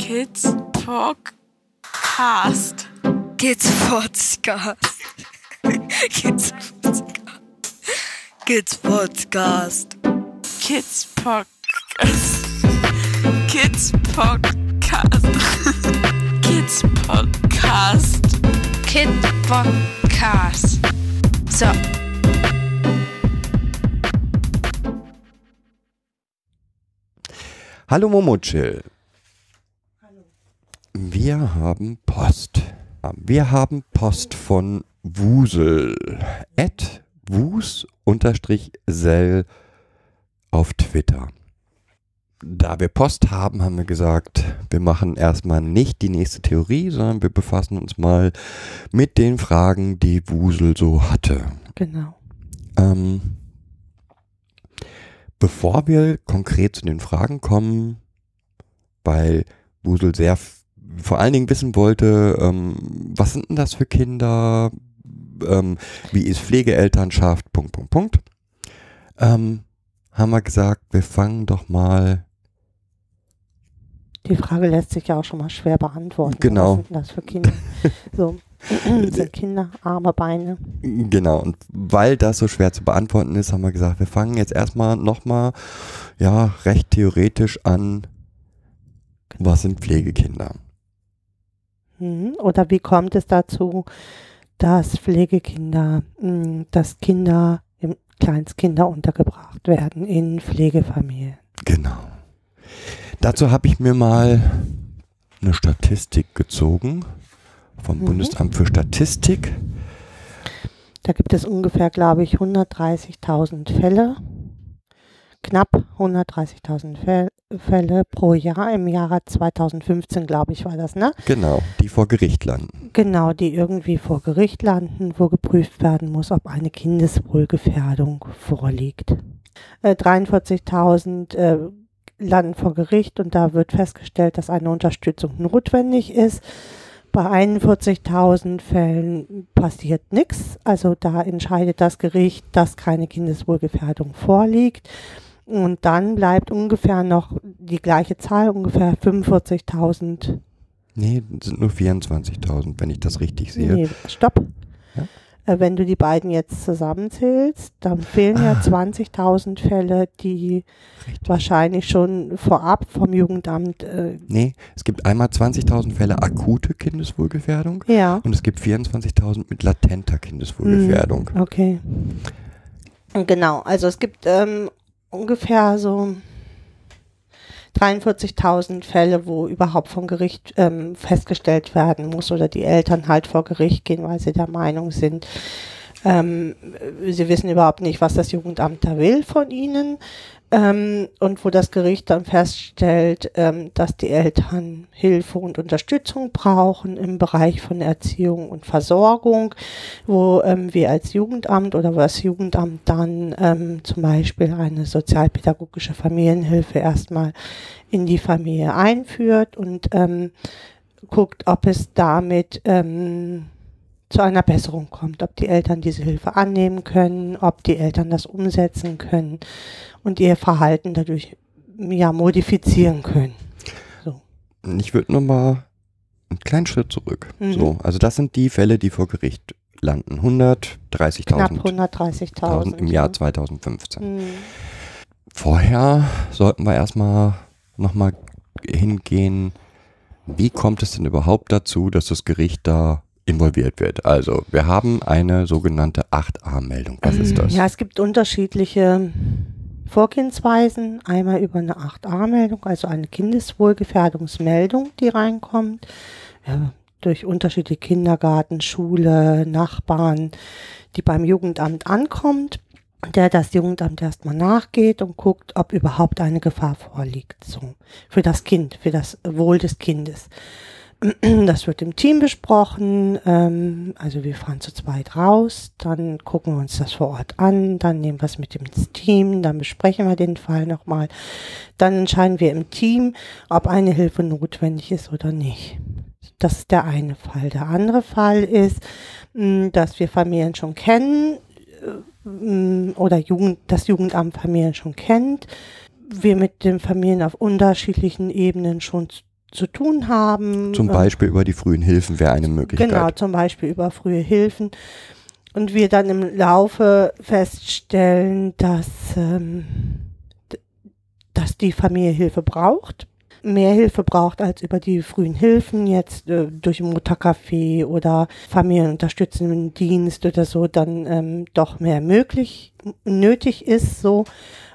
Kids Podcast. Kids Podcast. Kids Podcast. Kids Podcast. Kids Podcast. Kids Podcast. Kids Podcast. Kid Podcast. So. Hallo Momochill. Wir haben Post. Wir haben Post von Wusel. At Wus unterstrich Sell auf Twitter. Da wir Post haben, haben wir gesagt, wir machen erstmal nicht die nächste Theorie, sondern wir befassen uns mal mit den Fragen, die Wusel so hatte. Genau. Ähm, bevor wir konkret zu den Fragen kommen, weil Wusel sehr vor allen Dingen wissen wollte, ähm, was sind denn das für Kinder, ähm, wie ist Pflegeelternschaft, Punkt, Punkt, Punkt, ähm, haben wir gesagt, wir fangen doch mal, Die Frage lässt sich ja auch schon mal schwer beantworten. Genau. Was sind denn das für Kinder? so, sind Kinder, arme Beine. genau, und weil das so schwer zu beantworten ist, haben wir gesagt, wir fangen jetzt erstmal nochmal, ja, recht theoretisch an, was sind Pflegekinder? Mhm. Oder wie kommt es dazu, dass Pflegekinder, mh, dass Kinder, Kleinstkinder untergebracht werden in Pflegefamilien? Genau. Dazu habe ich mir mal eine Statistik gezogen vom Mhm. Bundesamt für Statistik. Da gibt es ungefähr, glaube ich, 130.000 Fälle, knapp 130.000 Fäll- Fälle pro Jahr. Im Jahre 2015, glaube ich, war das, ne? Genau, die vor Gericht landen. Genau, die irgendwie vor Gericht landen, wo geprüft werden muss, ob eine Kindeswohlgefährdung vorliegt. Äh, 43.000 äh, landen vor Gericht und da wird festgestellt, dass eine Unterstützung notwendig ist. Bei 41.000 Fällen passiert nichts, also da entscheidet das Gericht, dass keine Kindeswohlgefährdung vorliegt. Und dann bleibt ungefähr noch die gleiche Zahl, ungefähr 45.000 Nee, sind nur 24.000, wenn ich das richtig sehe. Nee, stopp. Ja? Äh, Wenn du die beiden jetzt zusammenzählst, dann fehlen ja Ah. 20.000 Fälle, die Richtig. wahrscheinlich schon vorab vom Jugendamt, äh, Nee, es gibt einmal 20.000 Fälle akute Kindeswohlgefährdung ja, und es gibt 24.000 mit latenter Kindeswohlgefährdung. okay. Genau, also es gibt ähm, ungefähr so 43.000 Fälle, wo überhaupt vom Gericht ähm, festgestellt werden muss oder die Eltern halt vor Gericht gehen, weil sie der Meinung sind, ähm, sie wissen überhaupt nicht, was das Jugendamt da will von ihnen. Ähm, und wo das Gericht dann feststellt, ähm, dass die Eltern Hilfe und Unterstützung brauchen im Bereich von Erziehung und Versorgung, wo ähm, wir als Jugendamt oder wo das Jugendamt dann ähm, zum Beispiel eine sozialpädagogische Familienhilfe erstmal in die Familie einführt und ähm, guckt, ob es damit ähm, zu einer Besserung kommt, ob die Eltern diese Hilfe annehmen können, ob die Eltern das umsetzen können und ihr Verhalten dadurch ja modifizieren können. Ich würde nochmal einen kleinen Schritt zurück. Mhm. So, also das sind die Fälle, die vor Gericht landen. Knapp 130.000 130.000 im Jahr ja. 2015. Mhm. Vorher sollten wir erstmal nochmal hingehen, wie kommt es denn überhaupt dazu, dass das Gericht da involviert wird? Also, wir haben eine sogenannte 8a-Meldung. Was ist das? Ja, es gibt unterschiedliche Vorgehensweisen. Einmal über eine 8a-Meldung, also eine Kindeswohlgefährdungsmeldung, die reinkommt. Ja, durch unterschiedliche Kindergarten, Schule, Nachbarn, die beim Jugendamt ankommt, der das Jugendamt erstmal nachgeht und guckt, ob überhaupt eine Gefahr vorliegt. So, für das Kind, für das Wohl des Kindes. Das wird im Team besprochen. Ähm, also wir fahren zu zweit raus, dann gucken wir uns das vor Ort an, dann nehmen wir es mit ins Team, dann besprechen wir den Fall nochmal. Dann entscheiden wir im Team, ob eine Hilfe notwendig ist oder nicht. Das ist der eine Fall. Der andere Fall ist, mh, dass wir Familien schon kennen äh, mh, oder Jugend, das Jugendamt Familien schon kennt. Wir mit den Familien auf unterschiedlichen Ebenen schon zu tun haben. Zum Beispiel über die frühen Hilfen wäre eine Möglichkeit. Genau, zum Beispiel über frühe Hilfen. Und wir dann im Laufe feststellen, dass, ähm, dass die Familie Hilfe braucht. Mehr Hilfe braucht als über die frühen Hilfen, jetzt äh, durch Muttercafé oder familienunterstützenden Dienst oder so, dann ähm, doch mehr möglich, nötig ist so.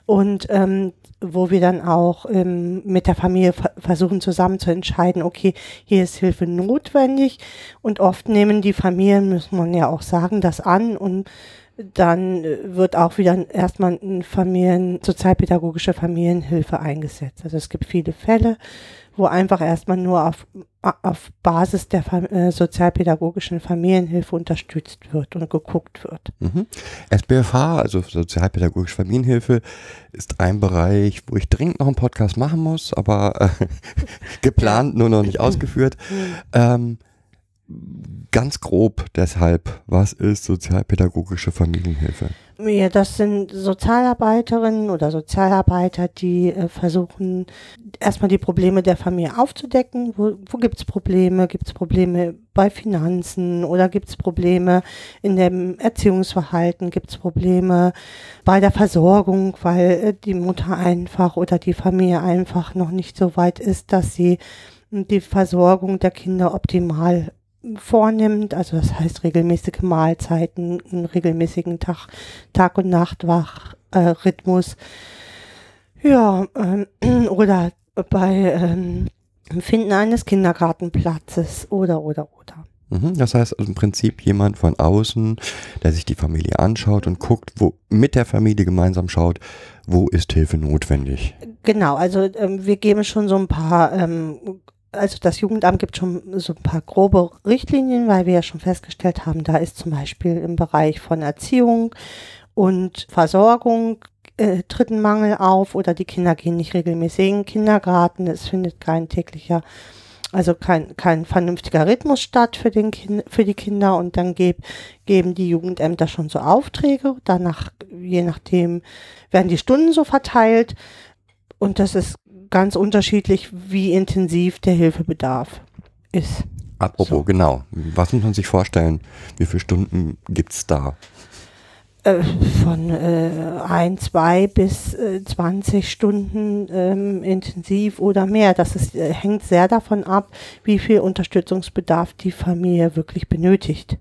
Und ähm, wo wir dann auch ähm, mit der Familie ver versuchen zusammen zu entscheiden, okay, hier ist Hilfe notwendig und oft nehmen die Familien, muss man ja auch sagen, das an und dann äh, wird auch wieder erstmal eine Familien, sozialpädagogische Familienhilfe eingesetzt. Also es gibt viele Fälle, wo einfach erstmal nur auf, auf Basis der äh, sozialpädagogischen Familienhilfe unterstützt wird und geguckt wird. Mhm. SBFH, also Sozialpädagogische Familienhilfe, ist ein Bereich, wo ich dringend noch einen Podcast machen muss, aber äh, geplant, nur noch nicht ausgeführt. Ähm, ganz grob deshalb, was ist Sozialpädagogische Familienhilfe? Ja, das sind Sozialarbeiterinnen oder Sozialarbeiter, die äh, versuchen, erstmal die Probleme der Familie aufzudecken. Wo, wo gibt's Probleme? Gibt's Probleme bei Finanzen oder gibt's Probleme in dem Erziehungsverhalten? Gibt's Probleme bei der Versorgung, weil äh, die Mutter einfach oder die Familie einfach noch nicht so weit ist, dass sie die Versorgung der Kinder optimal vornimmt, also das heißt regelmäßige Mahlzeiten, einen regelmäßigen Tag, Tag und Nachtwach äh. Ja, ähm, oder bei ähm, Finden eines Kindergartenplatzes oder oder oder. Mhm, Das heißt also im Prinzip jemand von außen, der sich die Familie anschaut und guckt, wo mit der Familie gemeinsam schaut, wo ist Hilfe notwendig. Genau, also ähm, wir geben schon so ein paar, ähm, also das Jugendamt gibt schon so ein paar grobe Richtlinien, weil wir ja schon festgestellt haben, da ist zum Beispiel im Bereich von Erziehung und Versorgung äh, tritt ein Mangel auf oder die Kinder gehen nicht regelmäßig in den Kindergarten, es findet kein täglicher also kein, kein vernünftiger Rhythmus statt für, den kind, für die Kinder. Und dann geb, geben die Jugendämter schon so Aufträge. Danach, je nachdem, werden die Stunden so verteilt. Und das ist ganz unterschiedlich, wie intensiv der Hilfebedarf ist. Apropos, So. genau. Was muss man sich vorstellen? Wie viele Stunden gibt's da? Äh, von äh, ein, zwei bis äh, 20 Stunden ähm, intensiv oder mehr. Das ist, äh, hängt sehr davon ab, wie viel Unterstützungsbedarf die Familie wirklich benötigt.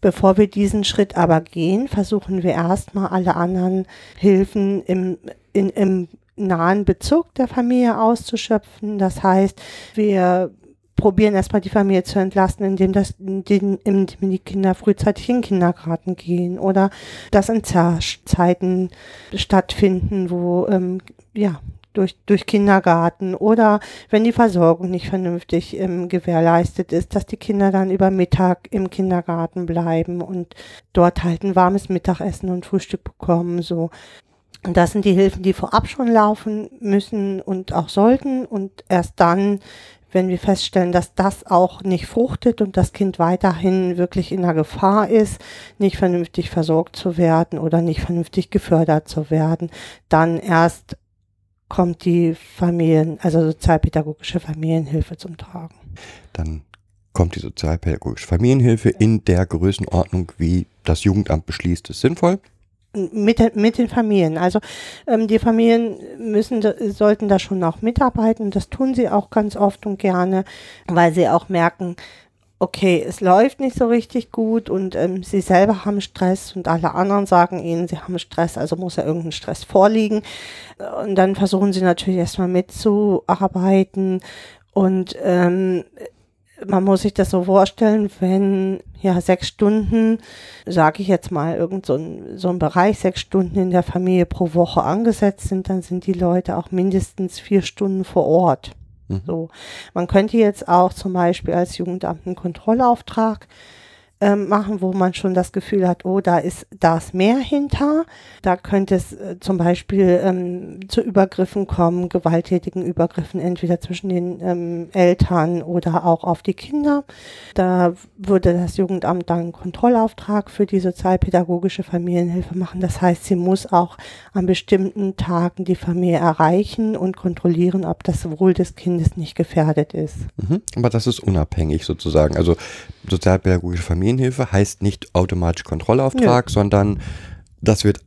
Bevor wir diesen Schritt aber gehen, versuchen wir erstmal alle anderen Hilfen im, in, im nahen Bezug der Familie auszuschöpfen. Das heißt, wir probieren erstmal die Familie zu entlasten, indem, das, indem, die Kinder frühzeitig in den Kindergarten gehen oder dass Entzeiten stattfinden, wo ähm, ja durch, durch Kindergarten oder wenn die Versorgung nicht vernünftig ähm, gewährleistet ist, dass die Kinder dann über Mittag im Kindergarten bleiben und dort halt ein warmes Mittagessen und Frühstück bekommen, so. Und das sind die Hilfen, die vorab schon laufen müssen und auch sollten und erst dann, wenn wir feststellen, dass das auch nicht fruchtet und das Kind weiterhin wirklich in der Gefahr ist, nicht vernünftig versorgt zu werden oder nicht vernünftig gefördert zu werden, dann erst kommt die Familien, also sozialpädagogische Familienhilfe zum Tragen. Dann kommt die sozialpädagogische Familienhilfe in der Größenordnung, wie das Jugendamt beschließt, ist sinnvoll. Mit, den- mit den Familien. Also ähm, die Familien müssen, sollten da schon auch mitarbeiten. Das tun sie auch ganz oft und gerne, weil sie auch merken, okay, es läuft nicht so richtig gut und ähm, sie selber haben Stress und alle anderen sagen ihnen, sie haben Stress, also muss ja irgendein Stress vorliegen. Und dann versuchen sie natürlich erstmal mitzuarbeiten und ähm, man muss sich das so vorstellen, wenn ja sechs Stunden, sage ich jetzt mal, irgend so ein, so ein Bereich, sechs Stunden in der Familie pro Woche angesetzt sind, dann sind die Leute auch mindestens vier Stunden vor Ort. Mhm. So. Man könnte jetzt auch zum Beispiel als Jugendamt einen Kontrollauftrag ähm, machen, wo man schon das Gefühl hat, oh, da ist, da ist mehr hinter. Da könnte es äh, zum Beispiel ähm, zu Übergriffen kommen, gewalttätigen Übergriffen, entweder zwischen den ähm, Eltern oder auch auf die Kinder. Da würde das Jugendamt dann einen Kontrollauftrag für die sozialpädagogische Familienhilfe machen. Das heißt, sie muss auch an bestimmten Tagen die Familie erreichen und kontrollieren, ob das Wohl des Kindes nicht gefährdet ist. Mhm. Aber das ist unabhängig sozusagen. Also sozialpädagogische Familienhilfe heißt nicht automatisch Kontrollauftrag, Nö. sondern das wird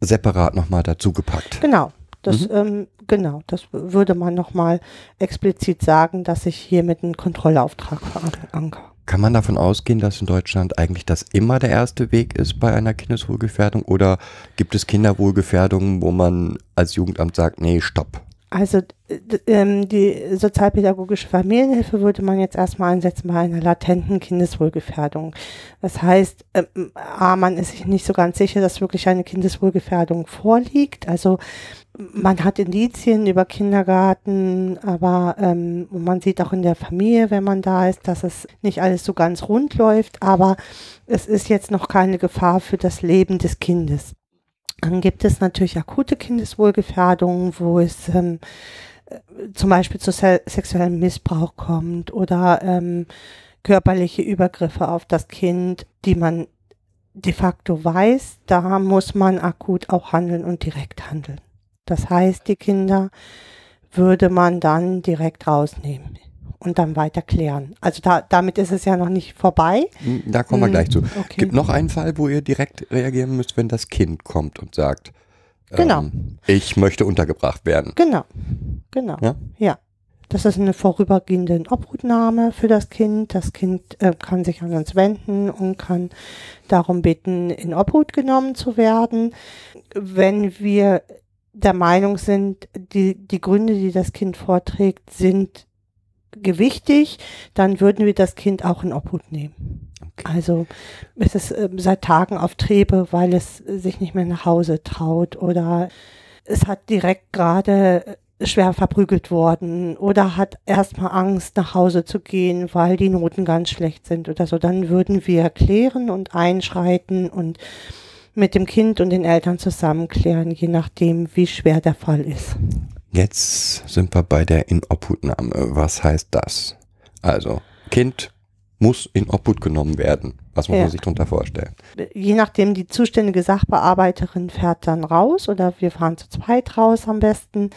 separat nochmal dazu gepackt. Genau. Das, ähm, genau, das würde man nochmal explizit sagen, dass ich hiermit einen Kontrollauftrag veranker. Kann man davon ausgehen, dass in Deutschland eigentlich das immer der erste Weg ist bei einer Kindeswohlgefährdung oder gibt es Kinderwohlgefährdungen, wo man als Jugendamt sagt, nee, stopp? Also d- ähm, die sozialpädagogische Familienhilfe würde man jetzt erstmal einsetzen bei einer latenten Kindeswohlgefährdung. Das heißt, ähm, A, man ist sich nicht so ganz sicher, dass wirklich eine Kindeswohlgefährdung vorliegt. Also man hat Indizien über Kindergarten, aber ähm, man sieht auch in der Familie, wenn man da ist, dass es nicht alles so ganz rund läuft, aber es ist jetzt noch keine Gefahr für das Leben des Kindes. Dann gibt es natürlich akute Kindeswohlgefährdungen, wo es ähm, äh, zum Beispiel zu se sexuellem Missbrauch kommt oder ähm, körperliche Übergriffe auf das Kind, die man de facto weiß, da muss man akut auch handeln und direkt handeln. Das heißt, die Kinder würde man dann direkt rausnehmen und dann weiter klären. Also da, damit ist es ja noch nicht vorbei. Hm, Da kommen wir Hm, gleich zu. okay. Gibt noch einen Fall, wo ihr direkt reagieren müsst, wenn das Kind kommt und sagt, Genau. ähm, ich möchte untergebracht werden. Genau, genau. Ja? Ja. Das ist eine vorübergehende Obhutnahme für das Kind. Das Kind äh, kann sich an uns wenden und kann darum bitten, in Obhut genommen zu werden. Wenn wir der Meinung sind, die, die Gründe, die das Kind vorträgt, sind gewichtig, dann würden wir das Kind auch in Obhut nehmen. Also es ist ähm, seit Tagen auf Trebe, weil es sich nicht mehr nach Hause traut oder es hat direkt gerade äh, schwer verprügelt worden oder hat erstmal Angst, nach Hause zu gehen, weil die Noten ganz schlecht sind oder so, dann würden wir klären und einschreiten und mit dem Kind und den Eltern zusammen klären, je nachdem, wie schwer der Fall ist. Jetzt sind wir bei der Inobhutnahme. Was heißt das? Also, Kind muss in Obhut genommen werden. Was muss Ja. man sich darunter vorstellen? Je nachdem, die zuständige Sachbearbeiterin fährt dann raus oder wir fahren zu zweit raus am besten.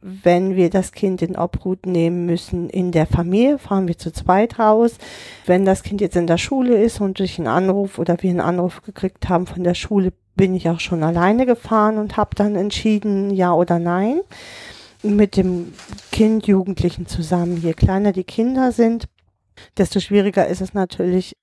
Wenn wir das Kind in Obhut nehmen müssen in der Familie, fahren wir zu zweit raus. Wenn das Kind jetzt in der Schule ist und durch einen Anruf oder wir einen Anruf gekriegt haben von der Schule, bin ich auch schon alleine gefahren und habe dann entschieden, ja oder nein. Mit dem Kind, Jugendlichen zusammen. Je kleiner die Kinder sind, desto schwieriger ist es natürlich,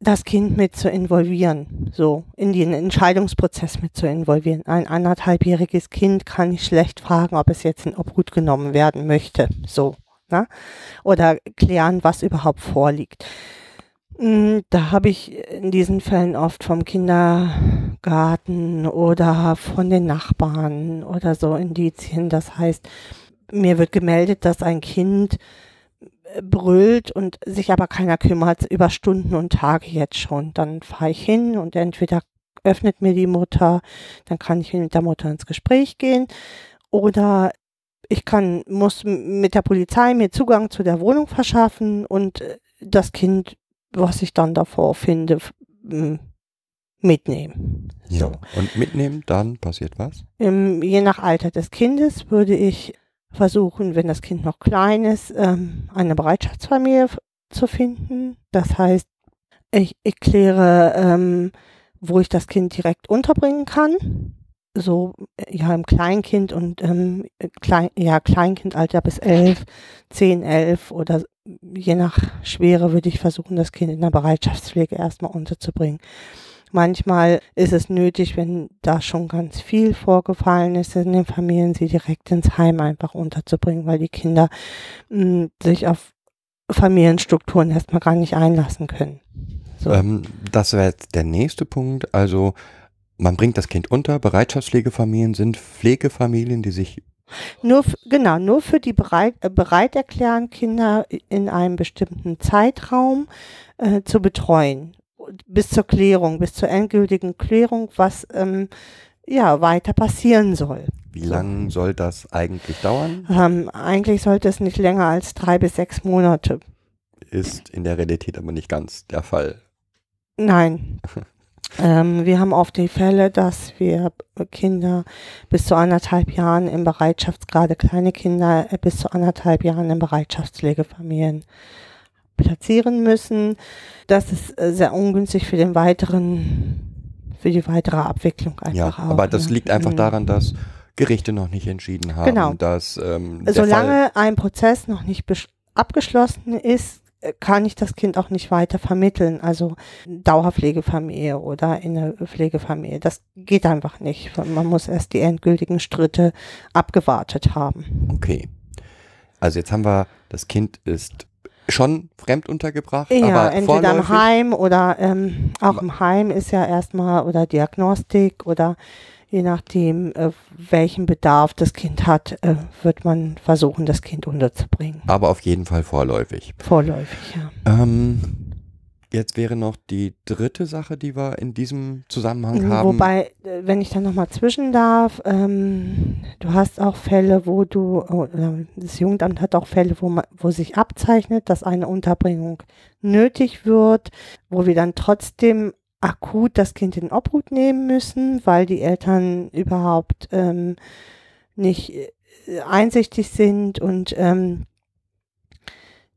das Kind mit zu involvieren, so in den Entscheidungsprozess mit zu involvieren. Ein anderthalbjähriges Kind kann ich schlecht fragen, ob es jetzt in Obhut genommen werden möchte, so, ne? Oder klären, was überhaupt vorliegt. Mm, Da habe ich in diesen Fällen oft vom Kindergarten oder von den Nachbarn oder so Indizien. Das heißt, mir wird gemeldet, dass ein Kind brüllt und sich aber keiner kümmert über Stunden und Tage jetzt schon. Dann fahre ich hin und entweder öffnet mir die Mutter, dann kann ich mit der Mutter ins Gespräch gehen oder ich kann, muss mit der Polizei mir Zugang zu der Wohnung verschaffen und äh, das Kind, was ich dann davor finde, mitnehmen. So. Und mitnehmen, dann passiert was? Im, je nach Alter des Kindes würde ich versuchen, wenn das Kind noch klein ist, ähm, eine Bereitschaftsfamilie zu finden. Das heißt, ich, ich kläre, ähm, wo ich das Kind direkt unterbringen kann. So, äh, ja, im Kleinkind und ähm, Klein, ja, Kleinkindalter bis elf, zehn, elf oder je nach Schwere würde ich versuchen, das Kind in der Bereitschaftspflege erstmal unterzubringen. Manchmal ist es nötig, wenn da schon ganz viel vorgefallen ist in den Familien, sie direkt ins Heim einfach unterzubringen, weil die Kinder mh, sich auf Familienstrukturen erstmal gar nicht einlassen können. So. Ähm, das wäre jetzt der nächste Punkt. Also, man bringt das Kind unter. Bereitschaftspflegefamilien sind Pflegefamilien, die sich Nur, genau, nur für die bereit, äh, bereit erklären, Kinder in einem bestimmten Zeitraum äh, zu betreuen. Bis zur Klärung, bis zur endgültigen Klärung, was ähm, ja weiter passieren soll. Wie lange soll das eigentlich dauern? Ähm, eigentlich sollte es nicht länger als drei bis sechs Monate. Ist in der Realität aber nicht ganz der Fall. Nein. ähm, wir haben oft die Fälle, dass wir Kinder bis zu anderthalb Jahren im Bereitschafts, gerade kleine Kinder äh, bis zu anderthalb Jahren in Bereitschaftspflegefamilien platzieren müssen. Das ist äh, sehr ungünstig für den weiteren, für die weitere Abwicklung Ja, einfach auch. aber das ne? liegt einfach Mhm. daran, dass Gerichte noch nicht entschieden haben, Genau. dass ähm, der Fall, Solange ein Prozess noch nicht abgeschlossen ist, äh, kann ich das Kind auch nicht weiter vermitteln. Also Dauerpflegefamilie oder in eine Pflegefamilie. Das geht einfach nicht. Man muss erst die endgültigen Schritte abgewartet haben. okay. Also jetzt haben wir, das Kind ist schon fremd untergebracht, Ja, aber entweder im Heim oder ähm, auch im Heim ist ja erstmal oder Diagnostik oder je nachdem, äh, welchen Bedarf das Kind hat, äh, wird man versuchen, das Kind unterzubringen. aber auf jeden Fall vorläufig. Vorläufig, ja. Ähm, jetzt wäre noch die dritte Sache, die wir in diesem Zusammenhang haben. Mhm, Wobei, äh, wenn ich dann nochmal zwischen darf, ähm, du hast auch Fälle, wo du, oder das Jugendamt hat auch Fälle, wo, man, wo sich abzeichnet, dass eine Unterbringung nötig wird, wo wir dann trotzdem akut das Kind in Obhut nehmen müssen, weil die Eltern überhaupt ähm, nicht äh, einsichtig sind und ähm,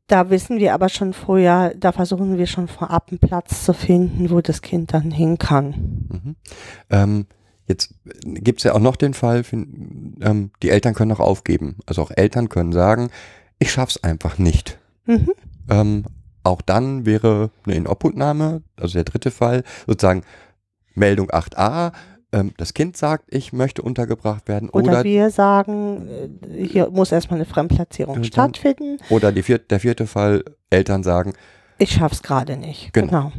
da wissen wir aber schon vorher, da versuchen wir schon vorab einen Platz zu finden, wo das Kind dann hin kann. Mhm. Ähm, jetzt gibt es ja auch noch den Fall, ähm, die Eltern können auch aufgeben. Also auch Eltern können sagen, ich schaff's einfach nicht. Mhm. Ähm, auch dann wäre eine Inobhutnahme, also der dritte Fall, sozusagen Meldung 8a. Ähm, das Kind sagt, ich möchte untergebracht werden Oder, oder, wir sagen, äh, hier muss erstmal eine Fremdplatzierung Dann- stattfinden. oder die vier, der vierte Fall, Eltern sagen, Ich schaff's gerade nicht. Genau.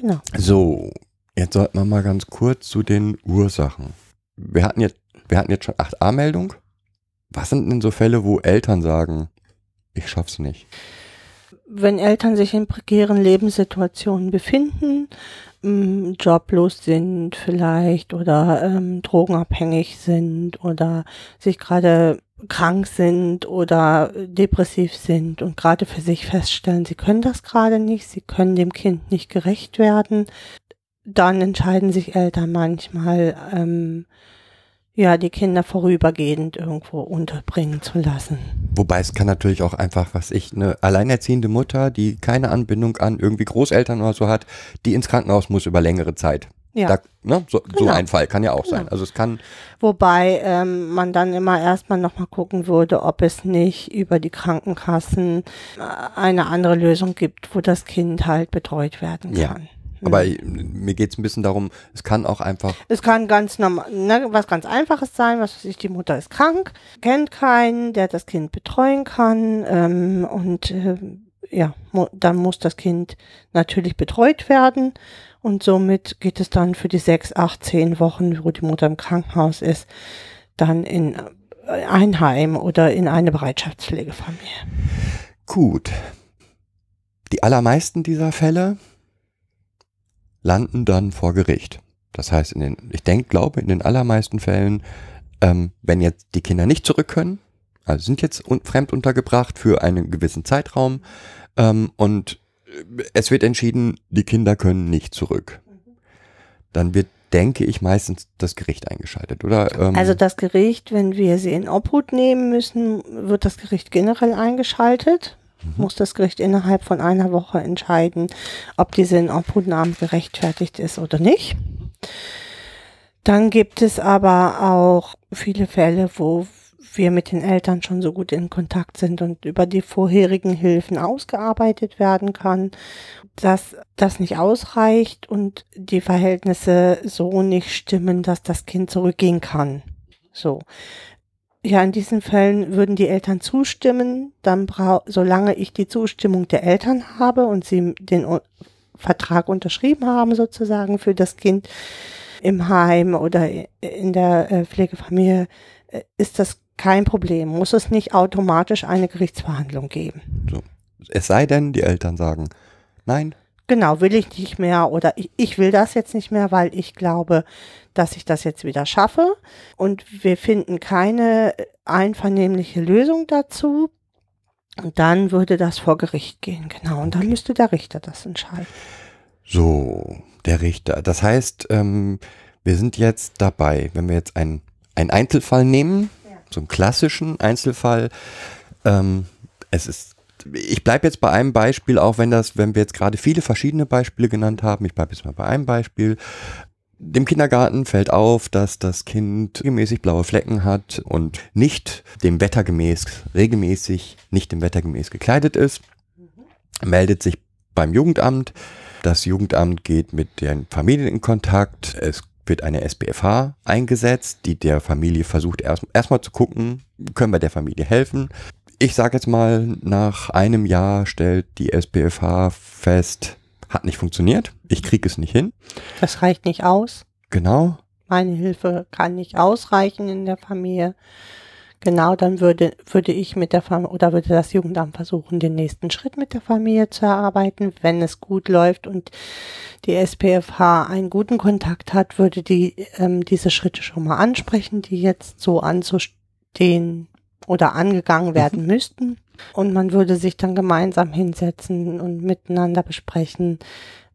Genau. genau. so, jetzt sollten wir mal ganz kurz zu den Ursachen. Wir hatten jetzt, wir hatten jetzt schon 8a-Meldung. Was sind denn so Fälle, wo Eltern sagen, ich schaff's nicht? Wenn Eltern sich in prekären Lebenssituationen befinden, m, joblos sind vielleicht oder ähm, drogenabhängig sind oder sich gerade krank sind oder depressiv sind und gerade für sich feststellen, sie können das gerade nicht, sie können dem Kind nicht gerecht werden, dann entscheiden sich Eltern manchmal, ähm, ja, die Kinder vorübergehend irgendwo unterbringen zu lassen. Wobei es kann natürlich auch einfach, was ich, eine alleinerziehende Mutter, die keine Anbindung an irgendwie Großeltern oder so hat, die ins Krankenhaus muss über längere Zeit. Ja. Da, ne, so, so Genau. ein Fall kann ja auch sein. Genau. Also es kann, Wobei ähm, man dann immer erstmal nochmal gucken würde, ob es nicht über die Krankenkassen äh, eine andere Lösung gibt, wo das Kind halt betreut werden Ja. Aber Mhm. mir geht es ein bisschen darum, es kann auch einfach, Es kann ganz normal, ne, was ganz Einfaches sein, was weiß ich, die Mutter ist krank, kennt keinen, der das Kind betreuen kann ähm, und äh, ja, mu dann muss das Kind natürlich betreut werden und somit geht es dann für die sechs, acht, zehn Wochen, wo die Mutter im Krankenhaus ist, dann in ein Heim oder in eine Bereitschaftspflegefamilie. gut. Die allermeisten dieser Fälle landen dann vor Gericht. Das heißt, in den, ich denke, glaube, in den allermeisten Fällen, ähm, wenn jetzt die Kinder nicht zurück können, also sind jetzt un fremd untergebracht für einen gewissen Zeitraum ähm, und äh, es wird entschieden, die Kinder können nicht zurück. Dann wird, denke ich, meistens das Gericht eingeschaltet, oder? Ähm, Also das Gericht, wenn wir sie in Obhut nehmen müssen, wird das Gericht generell eingeschaltet. Muss das Gericht innerhalb von einer Woche entscheiden, ob diese in Obhutnahme gerechtfertigt ist oder nicht. Dann gibt es aber auch viele Fälle, wo wir mit den Eltern schon so gut in Kontakt sind und über die vorherigen Hilfen ausgearbeitet werden kann, dass das nicht ausreicht und die Verhältnisse so nicht stimmen, dass das Kind zurückgehen kann. So. Ja, in diesen Fällen würden die Eltern zustimmen, dann brau solange ich die Zustimmung der Eltern habe und sie den U Vertrag unterschrieben haben sozusagen für das Kind im Heim oder in der äh, Pflegefamilie, äh, ist das kein Problem. Muss es nicht automatisch eine Gerichtsverhandlung geben. es sei denn, die Eltern sagen, nein, Genau, will ich nicht mehr oder ich, ich will das jetzt nicht mehr, weil ich glaube, dass ich das jetzt wieder schaffe. Und wir finden keine einvernehmliche Lösung dazu. Und dann würde das vor Gericht gehen, genau. Und dann müsste der Richter das entscheiden. So, der Richter. Das heißt, ähm, wir sind jetzt dabei, wenn wir jetzt einen, Einzelfall nehmen, so einen klassischen Einzelfall. Ähm, es ist, ich bleibe jetzt bei einem Beispiel, auch wenn das, wenn wir jetzt gerade viele verschiedene Beispiele genannt haben, ich bleibe jetzt mal bei einem Beispiel. Dem Kindergarten fällt auf, dass das Kind regelmäßig blaue Flecken hat und nicht dem Wetter gemäß, regelmäßig nicht dem Wetter gemäß gekleidet ist. Meldet sich beim Jugendamt. Das Jugendamt geht mit den Familien in Kontakt. Es wird eine SBFH eingesetzt, die der Familie versucht erst erstmal zu gucken, können wir der Familie helfen. Ich sage jetzt mal, nach einem Jahr stellt die SBFH fest, hat nicht funktioniert, ich kriege es nicht hin. Das reicht nicht aus. Genau. Meine Hilfe kann nicht ausreichen in der Familie. Genau, dann würde, würde ich mit der Familie oder würde das Jugendamt versuchen, den nächsten Schritt mit der Familie zu erarbeiten. Wenn es gut läuft und die SPFH einen guten Kontakt hat, würde die ähm, diese Schritte schon mal ansprechen, die jetzt so anzustehen oder angegangen werden mhm. müssten. Und man würde sich dann gemeinsam hinsetzen und miteinander besprechen,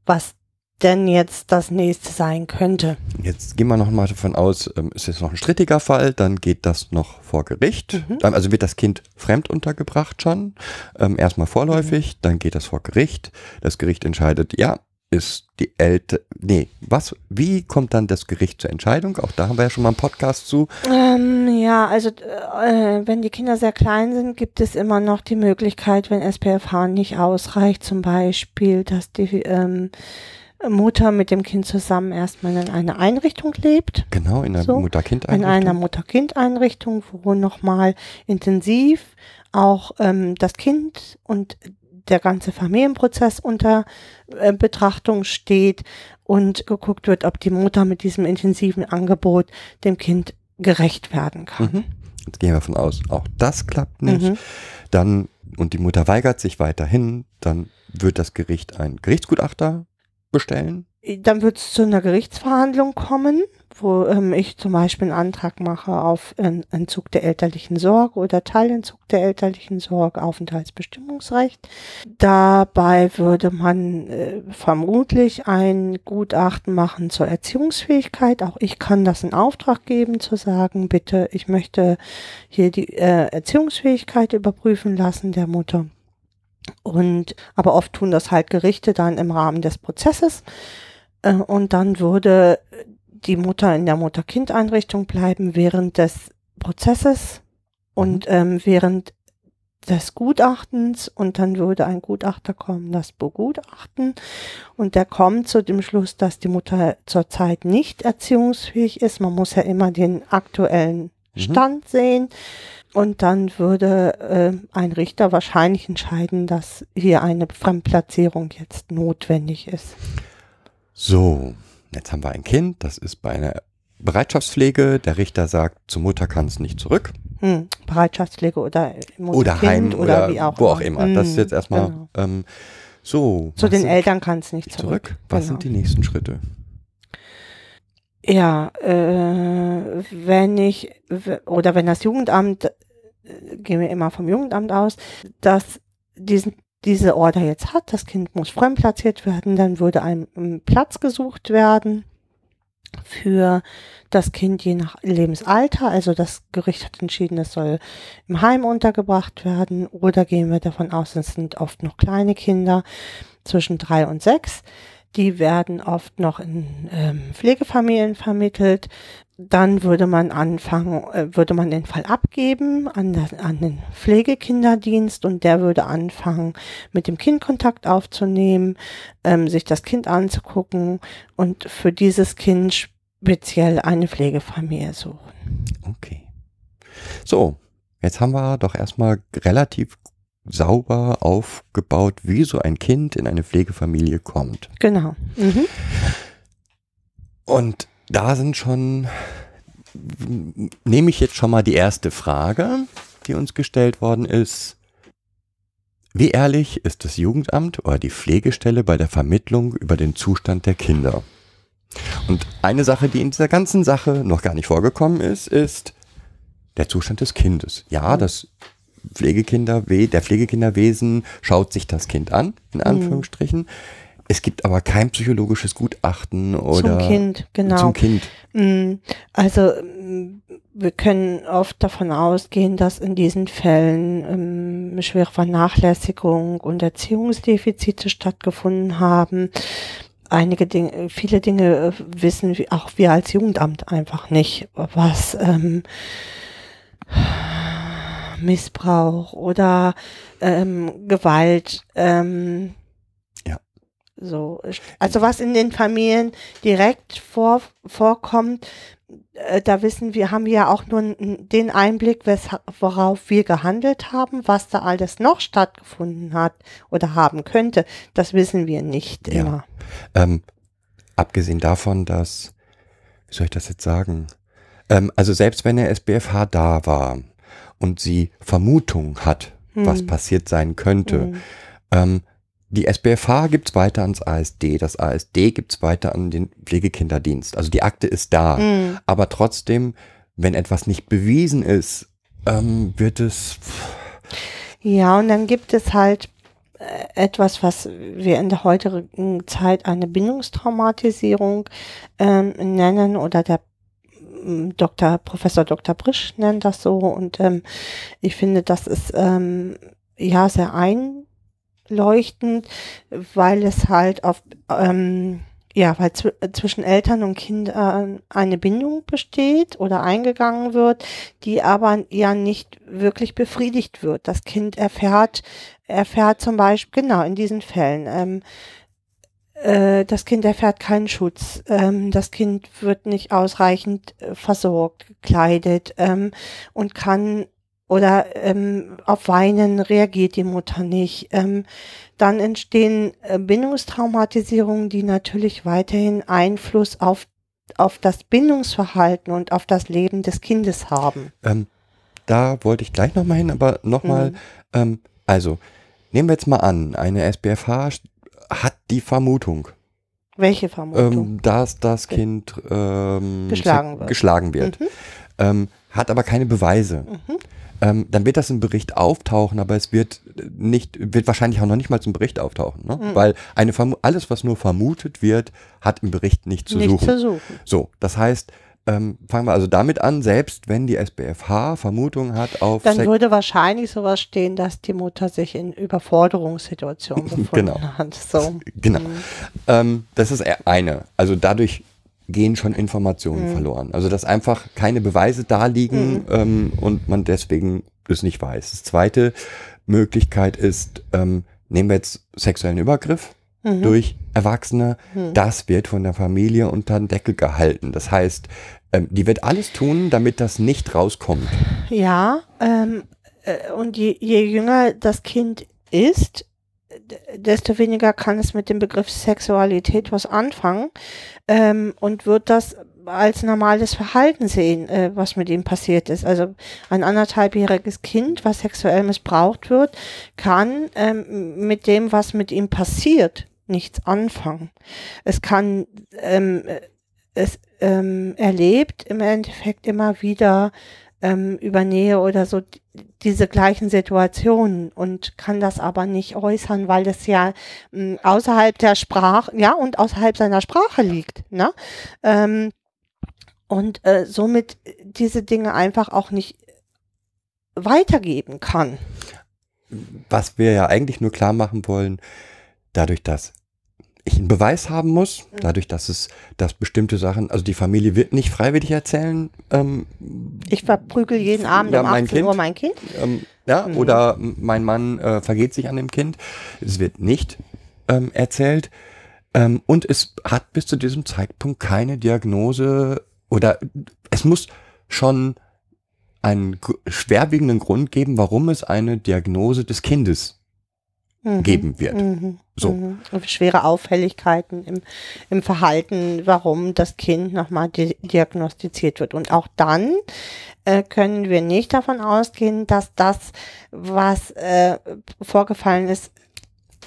was denn jetzt das nächste sein könnte. Jetzt gehen wir noch mal davon aus, ähm, ist jetzt noch ein strittiger Fall, dann geht das noch vor Gericht. Mhm. Dann, also wird das Kind fremd untergebracht schon, ähm, erstmal vorläufig, mhm. dann geht das vor Gericht. Das Gericht entscheidet, ja, ist die Eltern, nee, was, wie kommt dann das Gericht zur Entscheidung? Auch da haben wir ja schon mal einen Podcast zu. Ähm, ja, also äh, wenn die Kinder sehr klein sind, gibt es immer noch die Möglichkeit, wenn SPFH nicht ausreicht, zum Beispiel, dass die ähm, Mutter mit dem Kind zusammen erstmal in einer Einrichtung lebt. Genau, in einer so, Mutter-Kind-Einrichtung. In einer Mutter-Kind-Einrichtung, wo nochmal intensiv auch ähm, das Kind und der ganze Familienprozess unter äh, Betrachtung steht und geguckt wird, ob die Mutter mit diesem intensiven Angebot dem Kind gerecht werden kann. Mhm. Jetzt gehen wir davon aus, auch das klappt nicht. Mhm. Dann, und die Mutter weigert sich weiterhin, dann wird das Gericht ein Gerichtsgutachter bestellen? Dann wird es zu einer Gerichtsverhandlung kommen, wo ähm, ich zum Beispiel einen Antrag mache auf Entzug der elterlichen Sorge oder Teilentzug der elterlichen Sorge, Aufenthaltsbestimmungsrecht. Dabei würde man äh, vermutlich ein Gutachten machen zur Erziehungsfähigkeit. Auch ich kann das in Auftrag geben, zu sagen, bitte, ich möchte hier die äh, Erziehungsfähigkeit überprüfen lassen der Mutter. Und, aber oft tun das halt Gerichte dann im Rahmen des Prozesses. Äh, und dann würde die Mutter in der Mutter-Kind-Einrichtung bleiben während des Prozesses und mhm. ähm, während des Gutachtens und dann würde ein Gutachter kommen, das begutachten und der kommt zu dem Schluss, dass die Mutter zurzeit nicht erziehungsfähig ist. Man muss ja immer den aktuellen mhm. Stand mhm. sehen. Und dann würde äh, ein Richter wahrscheinlich entscheiden, dass hier eine Fremdplatzierung jetzt notwendig ist. So, jetzt haben wir ein Kind, das ist bei einer Bereitschaftspflege. Der Richter sagt, zur Mutter kann es nicht zurück. Hm, Bereitschaftspflege oder Mutter oder Heim oder, oder, wie auch wo auch immer. Hm, das ist jetzt erstmal genau. ähm, so. Zu den Eltern kann es nicht zurück. zurück. Was genau. sind die nächsten Schritte? Ja, äh, wenn ich oder wenn das Jugendamt, äh, gehen wir immer vom Jugendamt aus, dass diesen diese Order jetzt hat, das Kind muss fremdplatziert werden, dann würde ein Platz gesucht werden für das Kind je nach Lebensalter. Also das Gericht hat entschieden, es soll im Heim untergebracht werden oder gehen wir davon aus, es sind oft noch kleine Kinder zwischen drei und sechs. Die werden oft noch in ähm, Pflegefamilien vermittelt. Dann würde man anfangen, äh, würde man den Fall abgeben an, das, an den Pflegekinderdienst und der würde anfangen, mit dem Kind Kontakt aufzunehmen, ähm, sich das Kind anzugucken und für dieses Kind speziell eine Pflegefamilie suchen. Okay. So, jetzt haben wir doch erstmal relativ sauber aufgebaut, wie so ein Kind in eine Pflegefamilie kommt. Genau. Mhm. Und da sind schon, nehme ich jetzt schon mal die erste Frage, die uns gestellt worden ist. wie ehrlich ist das Jugendamt oder die Pflegestelle bei der Vermittlung über den Zustand der Kinder? Und eine Sache, die in dieser ganzen Sache noch gar nicht vorgekommen ist, ist der Zustand des Kindes. Ja, das Pflegekinder, der Pflegekinderwesen schaut sich das Kind an, in Anführungsstrichen. Es gibt aber kein psychologisches Gutachten oder zum Kind, genau. zum Kind. Mm, Also mm, wir können oft davon ausgehen, dass in diesen Fällen ähm, schwere Vernachlässigung und Erziehungsdefizite stattgefunden haben. Einige Dinge, viele Dinge äh, wissen auch wir als Jugendamt einfach nicht, was ähm, Missbrauch oder ähm, Gewalt ähm, Ja. so also was in den Familien direkt vor, vorkommt, äh, da wissen wir, haben wir ja auch nur den Einblick, worauf wir gehandelt haben, was da alles noch stattgefunden hat oder haben könnte, das wissen wir nicht Ja. immer. Ähm, abgesehen davon, dass, wie soll ich das jetzt sagen? Ähm, also selbst wenn der SBFH da war und sie Vermutung hat, was Hm. passiert sein könnte, Hm. ähm, die SBFH gibt's weiter ans ASD, das ASD gibt's weiter an den Pflegekinderdienst. Also die Akte ist da. Hm. Aber trotzdem, wenn etwas nicht bewiesen ist, ähm, wird es Ja, und dann gibt es halt äh, etwas, was wir in der heutigen Zeit eine Bindungstraumatisierung ähm, nennen oder der Dr. Professor Dr. Brisch nennt das so und ähm, ich finde, das ist ähm, ja sehr einleuchtend, weil es halt auf ähm, ja, weil zw zwischen Eltern und Kindern eine Bindung besteht oder eingegangen wird, die aber ja nicht wirklich befriedigt wird. Das Kind erfährt, erfährt zum Beispiel, genau in diesen Fällen, ähm, äh, das Kind erfährt keinen Schutz, ähm, das Kind wird nicht ausreichend äh, versorgt, gekleidet ähm, und kann oder ähm, auf Weinen reagiert die Mutter nicht. Dann entstehen äh, Bindungstraumatisierungen, die natürlich weiterhin Einfluss auf, auf das Bindungsverhalten und auf das Leben des Kindes haben. Ähm, da wollte ich gleich nochmal hin, aber nochmal, Mhm. ähm, also, nehmen wir jetzt mal an, eine SBFH hat die Vermutung, Welche Vermutung? ähm, dass das Kind ähm, Geschlagen wird. geschlagen wird. Mhm. Ähm, hat aber keine Beweise. Mhm. Ähm, dann wird das im Bericht auftauchen, aber es wird nicht, wird wahrscheinlich auch noch nicht mal zum Bericht auftauchen, ne? Mhm. Weil eine Vermu alles, was nur vermutet wird, hat im Bericht nicht zu Nicht suchen. zu suchen. So, das heißt, ähm, fangen wir also damit an, selbst wenn die SBFH Vermutung hat auf Dann Sex- würde wahrscheinlich sowas stehen, dass die Mutter sich in Überforderungssituationen befunden Genau. hat. So. Genau. Mhm. Ähm, das ist eher eine. Also dadurch gehen schon Informationen Mhm. verloren. Also dass einfach keine Beweise da liegen Mhm. ähm, und man deswegen es nicht weiß. Das zweite Möglichkeit ist, ähm, nehmen wir jetzt sexuellen Übergriff Mhm. durch Erwachsene. Mhm. Das wird von der Familie unter den Deckel gehalten. Das heißt, ähm, die wird alles tun, damit das nicht rauskommt. Ja, ähm, äh, und je, je jünger das Kind ist, desto weniger kann es mit dem Begriff Sexualität was anfangen ähm, und wird das als normales Verhalten sehen, äh, was mit ihm passiert ist. Also ein anderthalbjähriges Kind, was sexuell missbraucht wird, kann ähm, mit dem, was mit ihm passiert, nichts anfangen. Es kann, ähm, äh, es ähm, erlebt im Endeffekt immer wieder ähm, über Nähe oder so diese gleichen Situationen und kann das aber nicht äußern, weil es ja mh, außerhalb der Sprache, ja, und außerhalb seiner Sprache liegt, ne? Ähm, und äh, somit diese Dinge einfach auch nicht weitergeben kann. was wir ja eigentlich nur klar machen wollen, dadurch, dass ich einen Beweis haben muss, dadurch, dass es, dass bestimmte Sachen, also die Familie wird nicht freiwillig erzählen, ähm, Ich verprügel jeden Abend Ja, um mein 18 Kind. Uhr mein Kind. ähm, ja, Mhm. oder mein Mann äh, vergeht sich an dem Kind. Es wird nicht ähm, erzählt. Ähm, und es hat bis zu diesem Zeitpunkt keine Diagnose oder es muss schon einen schwerwiegenden Grund geben, warum es eine Diagnose des Kindes geben wird. Mhm. So. Mhm. Schwere Auffälligkeiten im, im Verhalten, warum das Kind nochmal di diagnostiziert wird. Und auch dann äh, können wir nicht davon ausgehen, dass das, was äh, vorgefallen ist,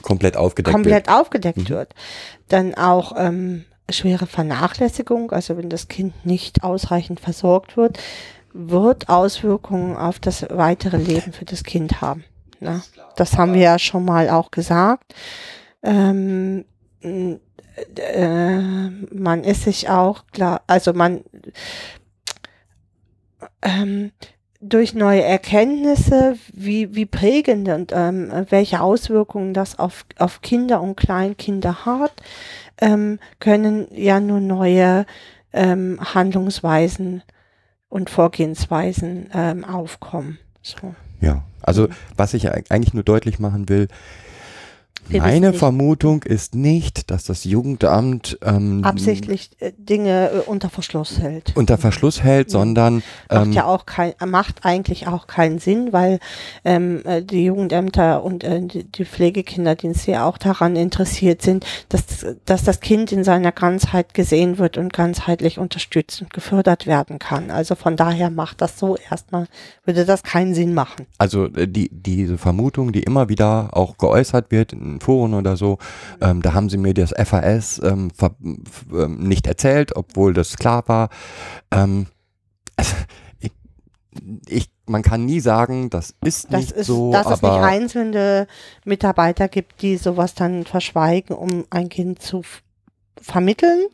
Komplett aufgedeckt komplett wird. aufgedeckt Mhm. wird. Dann auch ähm, schwere Vernachlässigung, also wenn das Kind nicht ausreichend versorgt wird, wird Auswirkungen auf das weitere Leben für das Kind haben. Ne? Das haben wir ja schon mal auch gesagt. Ähm, äh, man ist sich auch klar, also man ähm, durch neue Erkenntnisse, wie, wie prägend und ähm, welche Auswirkungen das auf, auf Kinder und Kleinkinder hat, ähm, können ja nur neue ähm, Handlungsweisen und Vorgehensweisen ähm, aufkommen. So. Ja, also was ich eig- eigentlich nur deutlich machen will, Wir meine. Vermutung ist nicht, dass das Jugendamt ähm, Absichtlich äh, Dinge äh, unter Verschluss hält. unter Verschluss hält, sondern macht ähm, ja auch kein, macht eigentlich auch keinen Sinn, weil ähm, äh, die Jugendämter und äh, die, die Pflegekinderdienste ja auch daran interessiert sind, dass, dass das Kind in seiner Ganzheit gesehen wird und ganzheitlich unterstützt und gefördert werden kann. Also von daher macht das so erstmal, würde das keinen Sinn machen. also die diese Vermutung, die immer wieder auch geäußert wird in Foren oder so, ähm, da haben sie mir das FAS ähm, ähm, nicht erzählt, obwohl das klar war. Ähm, also, ich, ich, man kann nie sagen, das ist Das nicht ist, so, dass es nicht einzelne Mitarbeiter gibt, die sowas dann verschweigen, um ein Kind zu vermitteln.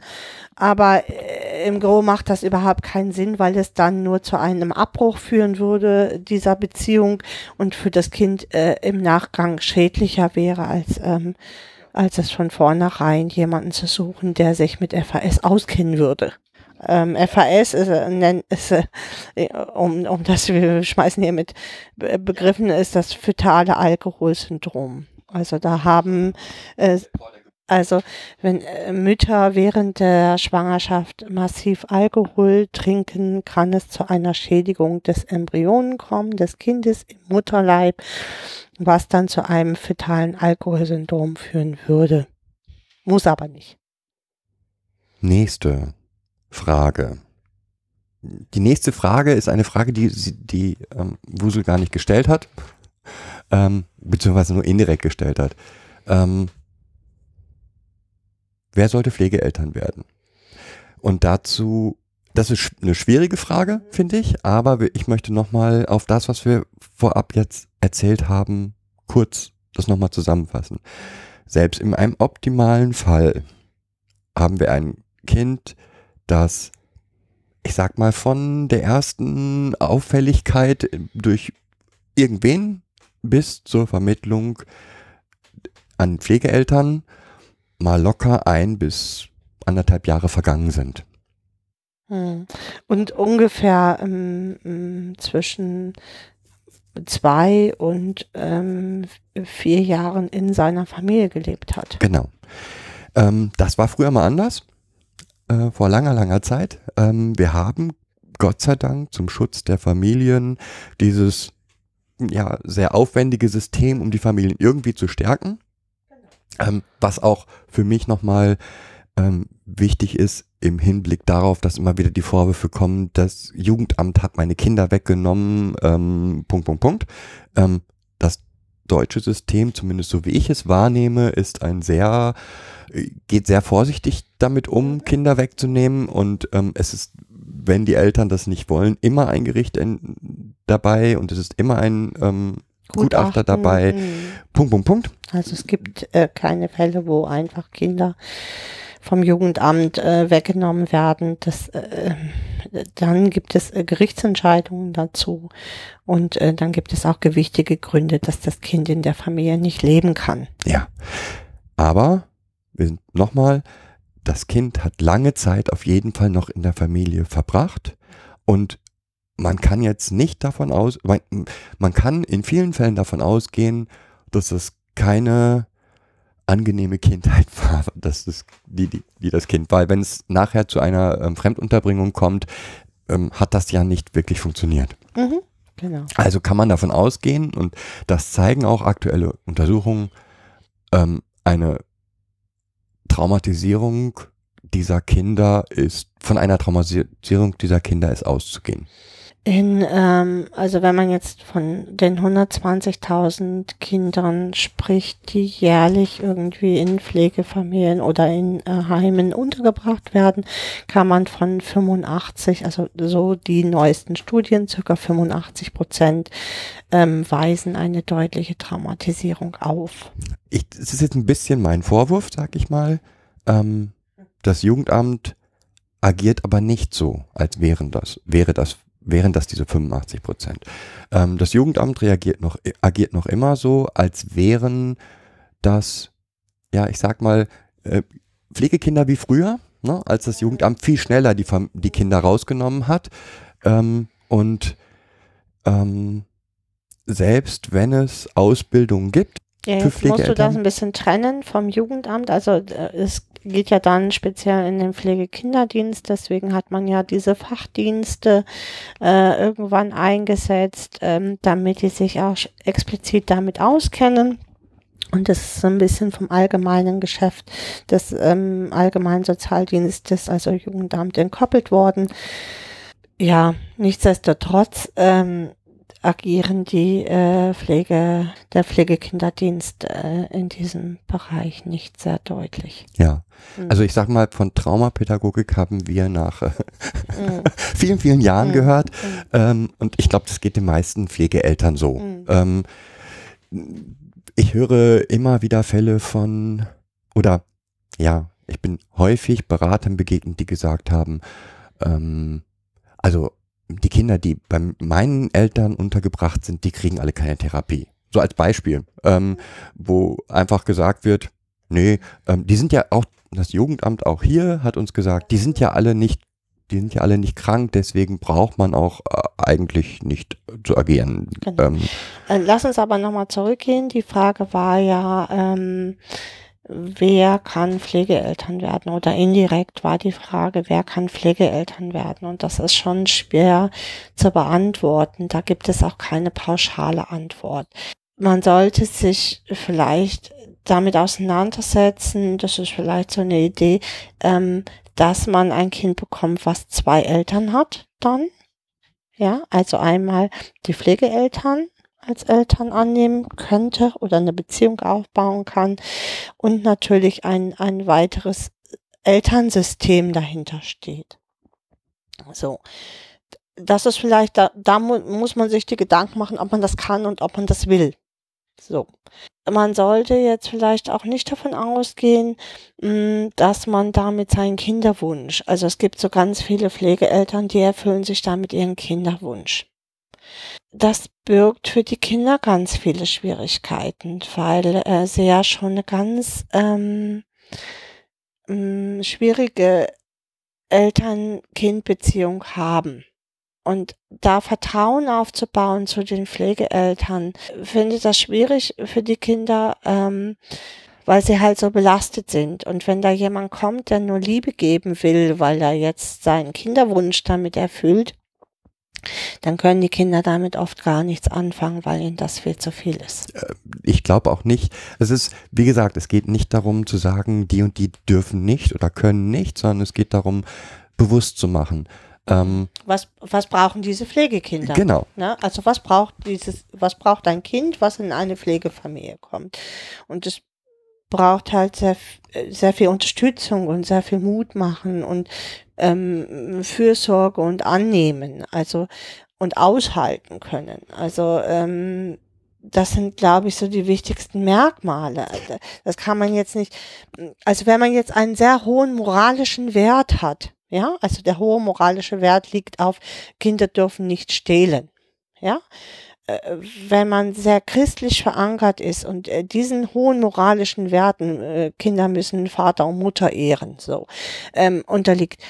Aber äh, im Gro macht das überhaupt keinen Sinn, weil es dann nur zu einem Abbruch führen würde dieser Beziehung und für das Kind äh, im Nachgang schädlicher wäre, als, ähm, als es von vornherein jemanden zu suchen, der sich mit FAS auskennen würde. Ähm, FAS ist, äh, nennt, ist äh, um, um das, wir schmeißen hier mit Be- Begriffen, ist das fetale Alkoholsyndrom. Also da haben, äh, also wenn äh, Mütter während der Schwangerschaft massiv Alkohol trinken, kann es zu einer Schädigung des Embryonen kommen, des Kindes im Mutterleib, was dann zu einem fetalen Alkoholsyndrom führen würde. Muss aber nicht. Nächste Frage. Die nächste Frage ist eine Frage, die, die ähm, Wusel gar nicht gestellt hat, ähm, beziehungsweise nur indirekt gestellt hat. Ähm, wer sollte Pflegeeltern werden? Und dazu, das ist eine schwierige Frage, finde ich, aber ich möchte nochmal auf das, was wir vorab jetzt erzählt haben, kurz das nochmal zusammenfassen. Selbst in einem optimalen Fall haben wir ein Kind, das, ich sag mal, von der ersten Auffälligkeit durch irgendwen bis zur Vermittlung an Pflegeeltern mal locker ein bis anderthalb Jahre vergangen sind. Hm. Und ungefähr ähm, ähm, zwischen zwei und ähm, vier Jahren in seiner Familie gelebt hat. Genau. Ähm, das war früher mal anders, äh, vor langer, langer Zeit. Ähm, wir haben Gott sei Dank zum Schutz der Familien dieses ja, sehr aufwendige System, um die Familien irgendwie zu stärken. Ähm, was auch für mich nochmal ähm, wichtig ist im Hinblick darauf, dass immer wieder die Vorwürfe kommen, das Jugendamt hat meine Kinder weggenommen, ähm, Punkt, Punkt, Punkt. Ähm, das deutsche System, zumindest so wie ich es wahrnehme, ist ein sehr, äh, geht sehr vorsichtig damit um, Kinder wegzunehmen und ähm, es ist, wenn die Eltern das nicht wollen, immer ein Gericht in, dabei und es ist immer ein ähm, Gutachter dabei. Hm. Punkt, Punkt, Punkt. Also es gibt äh, keine Fälle, wo einfach Kinder vom Jugendamt äh, weggenommen werden. Das, äh, dann gibt es äh, Gerichtsentscheidungen dazu und äh, dann gibt es auch gewichtige Gründe, dass das Kind in der Familie nicht leben kann. Ja. Aber, wir sind nochmal, das Kind hat lange Zeit auf jeden Fall noch in der Familie verbracht und man kann jetzt nicht davon aus, man, man kann in vielen Fällen davon ausgehen, dass es keine angenehme Kindheit war, dass das, die, die, die das Kind war. Wenn es nachher zu einer ähm, Fremdunterbringung kommt, ähm, hat das ja nicht wirklich funktioniert. Mhm. Genau. Also kann man davon ausgehen, und das zeigen auch aktuelle Untersuchungen, ähm, eine Traumatisierung dieser Kinder ist, von einer Traumatisierung dieser Kinder ist auszugehen. In, ähm, also wenn man jetzt von den 120.000 Kindern spricht, die jährlich irgendwie in Pflegefamilien oder in äh, Heimen untergebracht werden, kann man von 85, also so die neuesten Studien, circa 85 Prozent ähm, weisen eine deutliche Traumatisierung auf. Ich, es ist jetzt ein bisschen mein Vorwurf, sag ich mal. Ähm, das Jugendamt agiert aber nicht so, als wären das, wäre das wären das diese 85 Prozent. Ähm, das Jugendamt reagiert noch, agiert noch immer so, als wären das, ja, ich sag mal, äh, Pflegekinder wie früher, ne, als das Jugendamt viel schneller die, die Kinder rausgenommen hat. Ähm, und ähm, selbst wenn es Ausbildungen gibt, ja, jetzt musst du das ein bisschen trennen vom Jugendamt. Also äh, es geht ja dann speziell in den Pflegekinderdienst, deswegen hat man ja diese Fachdienste äh, irgendwann eingesetzt, ähm, damit die sich auch explizit damit auskennen. Und das ist so ein bisschen vom allgemeinen Geschäft des ähm, allgemeinen Sozialdienstes, also Jugendamt, entkoppelt worden. Ja, nichtsdestotrotz ähm, agieren die äh, Pflege, der Pflegekinderdienst äh, in diesem Bereich nicht sehr deutlich. Ja, mhm. also ich sag mal, von Traumapädagogik haben wir nach äh, mhm. vielen, vielen Jahren mhm. gehört mhm. ähm, und ich glaube, das geht den meisten Pflegeeltern so. Ähm, ich höre immer wieder Fälle von, oder ja, ich bin häufig Beratern begegnet, die gesagt haben, ähm, also die Kinder, die bei meinen Eltern untergebracht sind, die kriegen alle keine Therapie. So als Beispiel, ähm, wo einfach gesagt wird, nee, ähm, die sind ja auch, das Jugendamt auch hier hat uns gesagt, die sind ja alle nicht, die sind ja alle nicht krank, deswegen braucht man auch äh, eigentlich nicht zu agieren. Genau. Ähm, äh, Lass uns aber nochmal zurückgehen. Die Frage war ja, ähm, wer kann Pflegeeltern werden oder indirekt war die Frage, wer kann Pflegeeltern werden und das ist schon schwer zu beantworten. Da gibt es auch keine pauschale Antwort. Man sollte sich vielleicht damit auseinandersetzen, das ist vielleicht so eine Idee, ähm, dass man ein Kind bekommt, was zwei Eltern hat, dann. Ja, also einmal die Pflegeeltern als Eltern annehmen könnte oder eine Beziehung aufbauen kann und natürlich ein, ein weiteres Elternsystem dahinter steht. So. Das ist vielleicht, da, da mu muss man sich die Gedanken machen, ob man das kann und ob man das will. So. Man sollte jetzt vielleicht auch nicht davon ausgehen, mm, dass man damit seinen Kinderwunsch, also es gibt so ganz viele Pflegeeltern, die erfüllen sich damit ihren Kinderwunsch das birgt für die Kinder ganz viele Schwierigkeiten, weil äh, sie ja schon eine ganz ähm, mm, schwierige Eltern-Kind-Beziehung haben. Und da Vertrauen aufzubauen zu den Pflegeeltern, finde das schwierig für die Kinder, ähm, weil sie halt so belastet sind. Und wenn da jemand kommt, der nur Liebe geben will, weil er jetzt seinen Kinderwunsch damit erfüllt, dann können die Kinder damit oft gar nichts anfangen, weil ihnen das viel zu viel ist. Äh, ich glaube auch nicht. Es ist, wie gesagt, es geht nicht darum zu sagen, die und die dürfen nicht oder können nicht, sondern es geht darum, bewusst zu machen. Ähm, was, was brauchen diese Pflegekinder? Genau. Ne? Also was braucht dieses, was braucht ein Kind, was in eine Pflegefamilie kommt? Und es braucht halt sehr, sehr viel Unterstützung und sehr viel Mut machen und ähm, Fürsorge und annehmen, also und aushalten können. Also ähm, das sind, glaube ich, so die wichtigsten Merkmale. Das kann man jetzt nicht, also wenn man jetzt einen sehr hohen moralischen Wert hat, ja, also der hohe moralische Wert liegt auf, Kinder dürfen nicht stehlen, ja, wenn man sehr christlich verankert ist und äh, diesen hohen moralischen Werten, äh, Kinder müssen Vater und Mutter ehren, so ähm, unterliegt,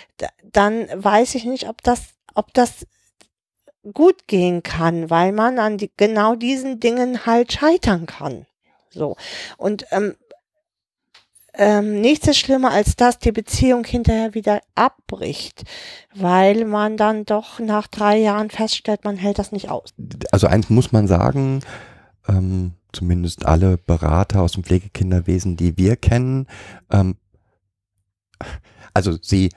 dann weiß ich nicht, ob das, ob das gut gehen kann, weil man an die, genau diesen Dingen halt scheitern kann. So und ähm, ähm, nichts ist schlimmer, als dass die Beziehung hinterher wieder abbricht, weil man dann doch nach drei Jahren feststellt, man hält das nicht aus. Also eins muss man sagen, ähm, zumindest alle Berater aus dem Pflegekinderwesen, die wir kennen, ähm, also sie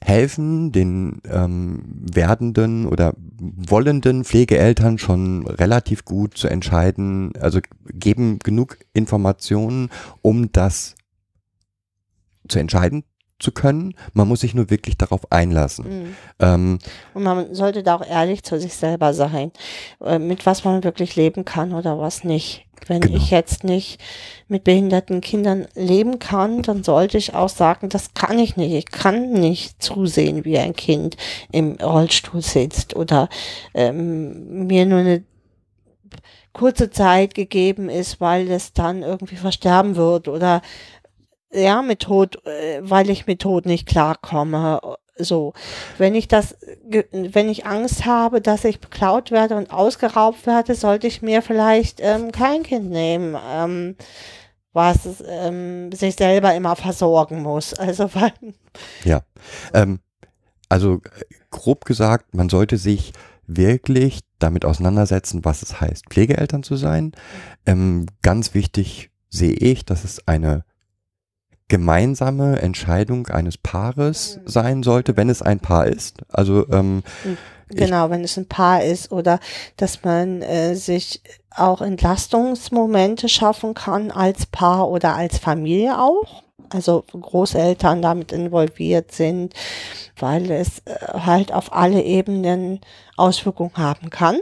helfen den ähm, werdenden oder wollenden Pflegeeltern schon relativ gut zu entscheiden, also geben genug Informationen, um das zu entscheiden zu können. Man muss sich nur wirklich darauf einlassen. Mhm. Ähm, Und man sollte da auch ehrlich zu sich selber sein, äh, mit was man wirklich leben kann oder was nicht. Wenn Genau. ich jetzt nicht mit behinderten Kindern leben kann, dann sollte ich auch sagen, das kann ich nicht. Ich kann nicht zusehen, wie ein Kind im Rollstuhl sitzt oder ähm, mir nur eine kurze Zeit gegeben ist, weil es dann irgendwie versterben wird oder ja, mit Tod, weil ich mit Tod nicht klarkomme. So, wenn ich das, wenn ich Angst habe, dass ich beklaut werde und ausgeraubt werde, sollte ich mir vielleicht ähm, kein Kind nehmen, ähm, was ähm, sich selber immer versorgen muss. Also weil, Ähm, also grob gesagt, man sollte sich wirklich damit auseinandersetzen, was es heißt, Pflegeeltern zu sein. Ähm, ganz wichtig sehe ich, dass es eine gemeinsame Entscheidung eines Paares sein sollte, wenn es ein Paar ist. Also ähm, genau, wenn es ein Paar ist oder dass man äh, sich auch Entlastungsmomente schaffen kann als Paar oder als Familie auch. Also Großeltern damit involviert sind, weil es äh, halt auf alle Ebenen Auswirkungen haben kann.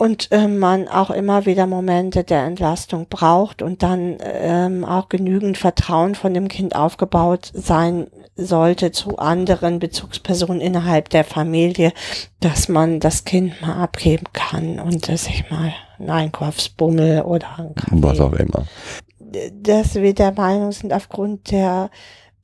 Und ähm, man auch immer wieder Momente der Entlastung braucht und dann ähm, auch genügend Vertrauen von dem Kind aufgebaut sein sollte zu anderen Bezugspersonen innerhalb der Familie, dass man das Kind mal abgeben kann und dass ich mal einen Einkaufsbummel oder einen Kaffee was auch immer. dass wir der Meinung sind, aufgrund der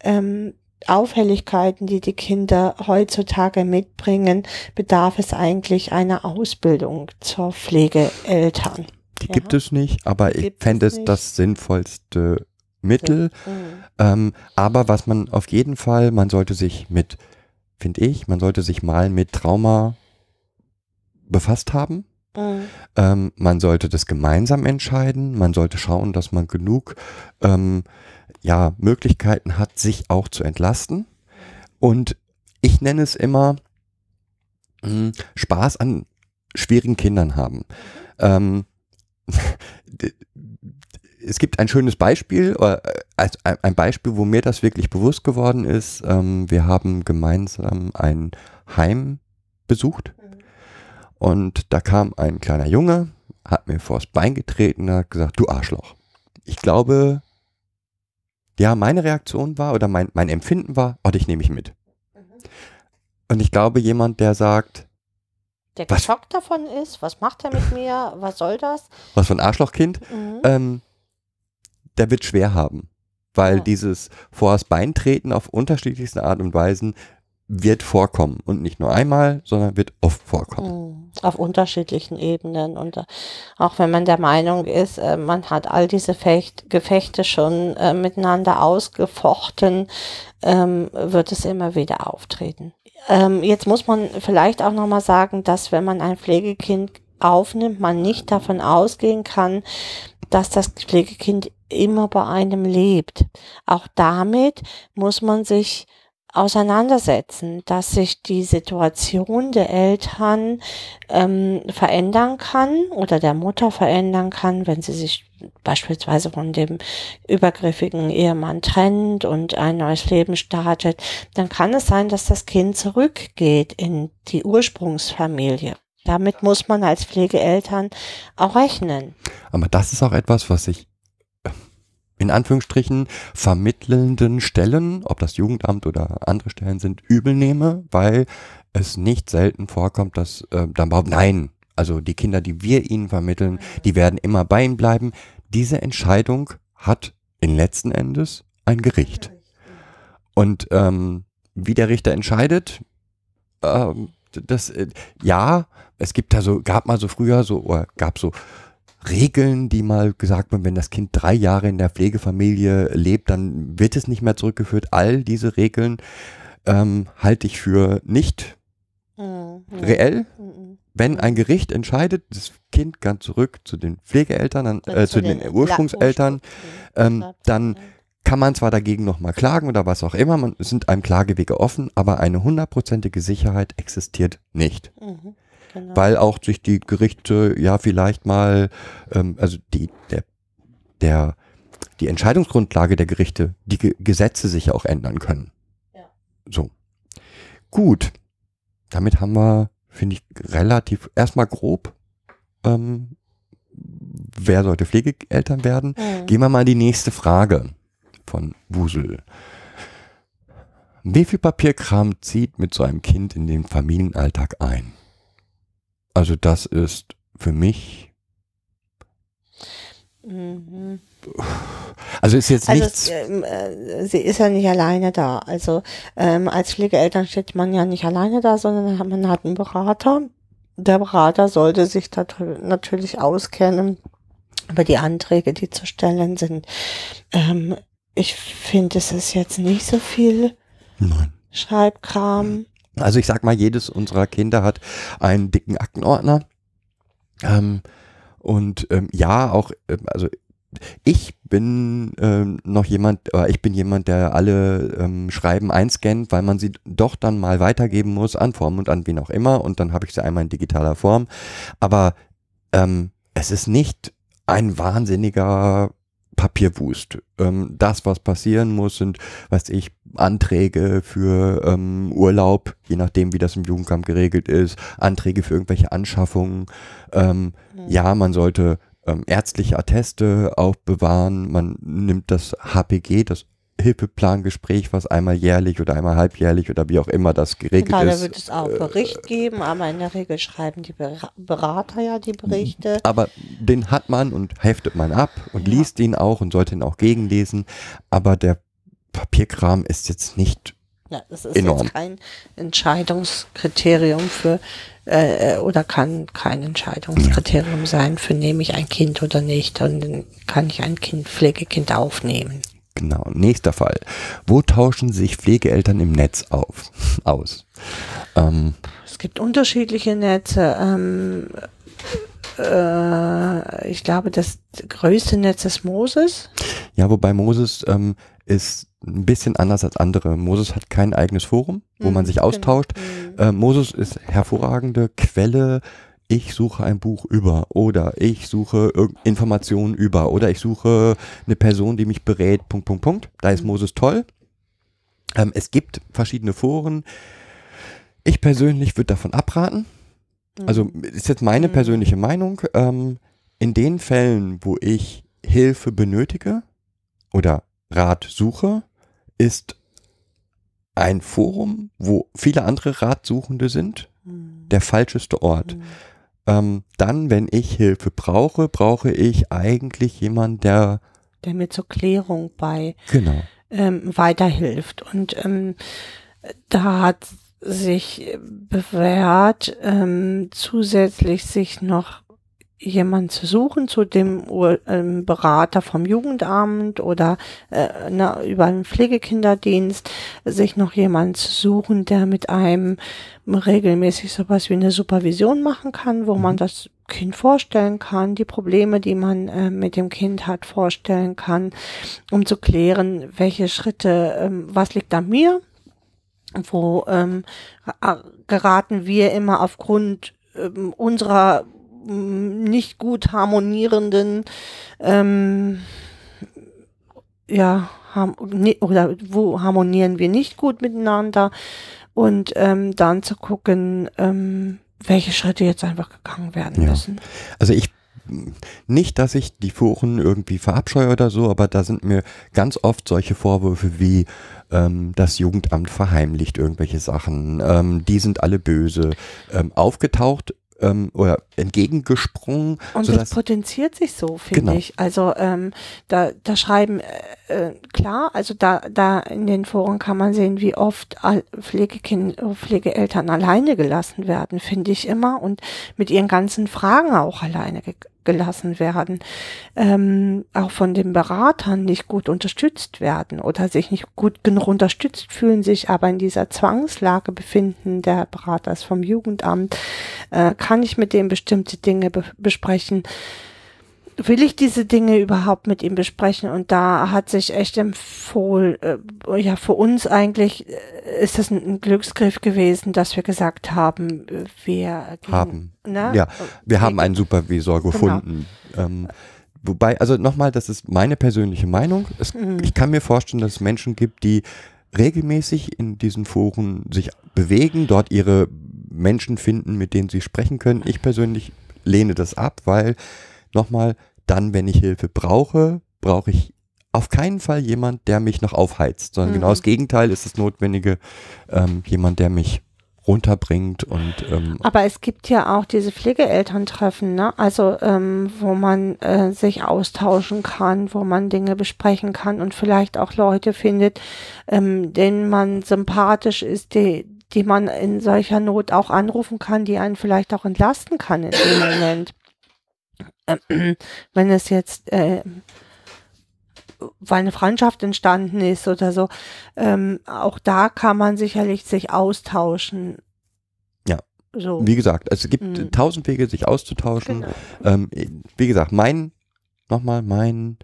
ähm, Auffälligkeiten, die die Kinder heutzutage mitbringen, bedarf es eigentlich einer Ausbildung zur Pflegeeltern. Die Ja. gibt es nicht, aber ich Gibt es fände es das sinnvollste Mittel. Mhm. Ähm, aber was man auf jeden Fall, man sollte sich mit, finde ich, man sollte sich mal mit Trauma befasst haben. Mhm. Ähm, man sollte das gemeinsam entscheiden. Man sollte schauen, dass man genug ähm, ja, Möglichkeiten hat, sich auch zu entlasten. Und ich nenne es immer mh, Spaß an schwierigen Kindern haben. Ähm, es gibt ein schönes Beispiel, äh, als ein ein Beispiel, wo mir das wirklich bewusst geworden ist. Ähm, wir haben gemeinsam ein Heim besucht und da kam ein kleiner Junge, hat mir vors Bein getreten und hat gesagt, du Arschloch. Ich glaube, ja, meine Reaktion war oder mein, mein Empfinden war, oh, dich nehme ich mit. Und ich glaube, jemand, der sagt, Der Was? geschockt davon ist, was macht er mit mir, was soll das? was für ein Arschlochkind, Mhm. ähm, der wird schwer haben. Weil Ja. dieses vors Bein treten auf unterschiedlichsten Art und Weisen wird vorkommen. Und nicht nur einmal, sondern wird oft vorkommen. Mhm. Auf unterschiedlichen Ebenen. Und äh, auch wenn man der Meinung ist, äh, man hat all diese Fecht Gefechte schon äh, miteinander ausgefochten, ähm, wird es immer wieder auftreten. Ähm, jetzt muss man vielleicht auch nochmal sagen, dass wenn man ein Pflegekind aufnimmt, man nicht davon ausgehen kann, dass das Pflegekind immer bei einem lebt. Auch damit muss man sich auseinandersetzen, dass sich die Situation der Eltern ähm, verändern kann oder der Mutter verändern kann, wenn sie sich beispielsweise von dem übergriffigen Ehemann trennt und ein neues Leben startet, dann kann es sein, dass das Kind zurückgeht in die Ursprungsfamilie. Damit muss man als Pflegeeltern auch rechnen. Aber das ist auch etwas, was ich in Anführungsstrichen vermittelnden Stellen, ob das Jugendamt oder andere Stellen sind, übel nehme, weil es nicht selten vorkommt, dass äh, dann behaupten, nein, also die Kinder, die wir ihnen vermitteln, die werden immer bei ihnen bleiben. Diese Entscheidung hat in letzten Endes ein Gericht. Und ähm, wie der Richter entscheidet, ähm, das, äh, ja, es gibt da so, gab mal so früher so, oder gab so Regeln, die mal gesagt wurden, wenn das Kind drei Jahre in der Pflegefamilie lebt, dann wird es nicht mehr zurückgeführt. All diese Regeln ähm, halte ich für nicht Mhm. reell, Mhm. wenn ein Gericht entscheidet, das Kind kann zurück zu den Pflegeeltern, dann, äh, zu, den, Ursprungseltern, ähm, dann kann man zwar dagegen nochmal klagen oder was auch immer, man sind einem Klagewege offen, aber eine hundertprozentige Sicherheit existiert nicht. Mhm, genau. Weil auch sich die Gerichte ja vielleicht mal, ähm, also die, der, der, die Entscheidungsgrundlage der Gerichte, die Ge Gesetze sich ja auch ändern können. Ja. So. Gut. Damit haben wir, finde ich, relativ, erstmal grob, ähm, wer sollte Pflegeeltern werden? Mhm. Gehen wir mal in die nächste Frage von Wusel. Wie viel Papierkram zieht mit so einem Kind in den Familienalltag ein? Also das ist für mich, Mhm. also ist jetzt Also nichts, es, ähm, äh, sie ist ja nicht alleine da. Also ähm, als Pflegeeltern steht man ja nicht alleine da, sondern man hat einen Berater. Der Berater sollte sich da natürlich auskennen über die Anträge, die zu stellen sind. Ähm, ich finde, es ist jetzt nicht so viel nein. Schreibkram. Also ich sag mal, jedes unserer Kinder hat einen dicken Aktenordner. Ähm, und ähm, ja, auch, ähm, also ich bin ähm, noch jemand, äh, ich bin jemand, der alle ähm, Schreiben einscannt, weil man sie doch dann mal weitergeben muss an Form und an wen auch immer und dann habe ich sie einmal in digitaler Form. Aber ähm, es ist nicht ein wahnsinniger Papierwust. Ähm, das, was passieren muss, sind, weiß ich, Anträge für ähm, Urlaub, je nachdem, wie das im Jugendamt geregelt ist, Anträge für irgendwelche Anschaffungen. Ähm, ja, man sollte ähm, ärztliche Atteste auch bewahren. Man nimmt das HPG, das Hilfeplangespräch, was einmal jährlich oder einmal halbjährlich oder wie auch immer das geregelt Genau, da ist. wird es auch Bericht geben, aber in der Regel schreiben die Bera- Berater ja die Berichte. Aber den hat man und heftet man ab und liest ihn auch und sollte ihn auch gegenlesen. Aber der Papierkram ist jetzt nicht Ja, das ist Enorm. jetzt kein Entscheidungskriterium für äh, oder kann kein Entscheidungskriterium sein für nehme ich ein Kind oder nicht und kann ich ein Kind Pflegekind aufnehmen. Genau. Nächster Fall. Wo tauschen sich Pflegeeltern im Netz auf, aus? Ähm, Es gibt unterschiedliche Netze. Ähm, äh, ich glaube, das größte Netz ist Moses. ja, wobei Moses ähm, ist ein bisschen anders als andere. Moses hat kein eigenes Forum, wo man Mhm, sich genau. austauscht. Mhm. Äh, Moses ist hervorragende Quelle. Ich suche ein Buch über oder ich suche Informationen über oder ich suche eine Person, die mich berät. Punkt, Punkt, Punkt. Da ist Moses toll. Ähm, es gibt verschiedene Foren. Ich persönlich würde davon abraten. Also ist jetzt meine Mhm. persönliche Meinung. Ähm, in den Fällen, wo ich Hilfe benötige oder Rat suche, ist ein Forum, wo viele andere Ratsuchende sind, Mhm. der falscheste Ort. Ähm, dann, wenn ich Hilfe brauche, brauche ich eigentlich jemanden, der Der mir zur Klärung bei genau ähm, weiterhilft. Und ähm, da hat sich bewährt, ähm, zusätzlich sich noch jemand zu suchen zu dem ähm, Berater vom Jugendamt oder äh, na, über einen Pflegekinderdienst, sich noch jemand zu suchen, der mit einem regelmäßig sowas wie eine Supervision machen kann, wo man das Kind vorstellen kann, die Probleme, die man äh, mit dem Kind hat, vorstellen kann, um zu klären, welche Schritte, ähm, was liegt an mir, wo ähm, ra- geraten wir immer aufgrund ähm, unserer nicht gut harmonierenden ähm, ja oder wo harmonieren wir nicht gut miteinander und ähm, dann zu gucken, ähm, welche Schritte jetzt einfach gegangen werden Ja. müssen. Also ich nicht, dass ich die Foren irgendwie verabscheue oder so, aber da sind mir ganz oft solche Vorwürfe wie ähm, das Jugendamt verheimlicht irgendwelche Sachen, ähm, die sind alle böse, ähm, aufgetaucht ähm, oder entgegengesprungen, Und das potenziert sich so, finde Genau. ich. Also ähm, da, da schreiben, äh, äh, klar, also da, da in den Foren kann man sehen, wie oft Pflegekind, Pflegeeltern alleine gelassen werden, finde ich immer, und mit ihren ganzen Fragen auch alleine gelassen werden, ähm, auch von den Beratern nicht gut unterstützt werden oder sich nicht gut genug unterstützt fühlen, sich aber in dieser Zwangslage befinden, der Berater ist vom Jugendamt, äh, kann ich mit dem bestimmte Dinge be besprechen, will ich diese Dinge überhaupt mit ihm besprechen? Und da hat sich echt empfohlen, äh, ja, für uns eigentlich äh, ist das ein, Glücksgriff gewesen, dass wir gesagt haben, wir haben. Ne? Ja, wir haben einen Supervisor genau. gefunden. Genau. Ähm, wobei, also nochmal, das ist meine persönliche Meinung. Es, mhm. Ich kann mir vorstellen, dass es Menschen gibt, die regelmäßig in diesen Foren sich bewegen, dort ihre Menschen finden, mit denen sie sprechen können. Ich persönlich lehne das ab, weil nochmal, dann, wenn ich Hilfe brauche, brauche ich auf keinen Fall jemand, der mich noch aufheizt, sondern genau mhm. genau das Gegenteil ist das Notwendige, ähm, jemand, der mich runterbringt und ähm, aber es gibt ja auch diese Pflegeelterntreffen, ne? Also ähm, wo man äh, sich austauschen kann, wo man Dinge besprechen kann und vielleicht auch Leute findet, ähm, denen man sympathisch ist, die die man in solcher Not auch anrufen kann, die einen vielleicht auch entlasten kann in dem Moment äh, wenn es jetzt äh, weil eine Freundschaft entstanden ist oder so, ähm, auch da kann man sicherlich sich austauschen. Ja. So. Wie gesagt, es gibt mhm. tausend Wege, sich auszutauschen. Genau. Ähm, wie gesagt, mein, nochmal, mein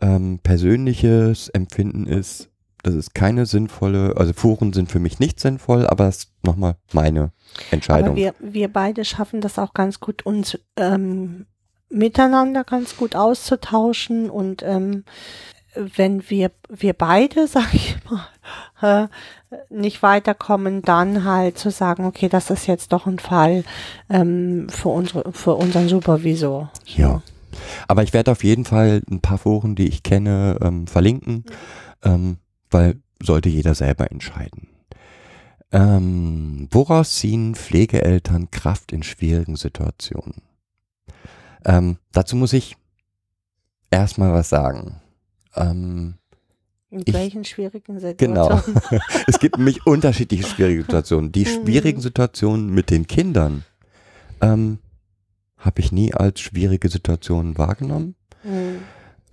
ähm, persönliches Empfinden ist, das ist keine sinnvolle, also Foren sind für mich nicht sinnvoll, aber das ist nochmal meine Entscheidung. Aber wir, wir beide schaffen das auch ganz gut, uns ähm, miteinander ganz gut auszutauschen und ähm, wenn wir wir beide, sag ich mal, äh, nicht weiterkommen, dann halt zu sagen, okay, das ist jetzt doch ein Fall ähm, für unsere für unseren Supervisor. Ja. Aber ich werde auf jeden Fall ein paar Foren, die ich kenne, ähm, verlinken, ähm, weil sollte jeder selber entscheiden. Ähm, woraus ziehen Pflegeeltern Kraft in schwierigen Situationen? Ähm, dazu muss ich erstmal was sagen. Ähm, in welchen schwierigen Situationen? Genau. es gibt nämlich unterschiedliche schwierige Situationen. Die mhm. schwierigen Situationen mit den Kindern ähm, habe ich nie als schwierige Situationen wahrgenommen. Mhm.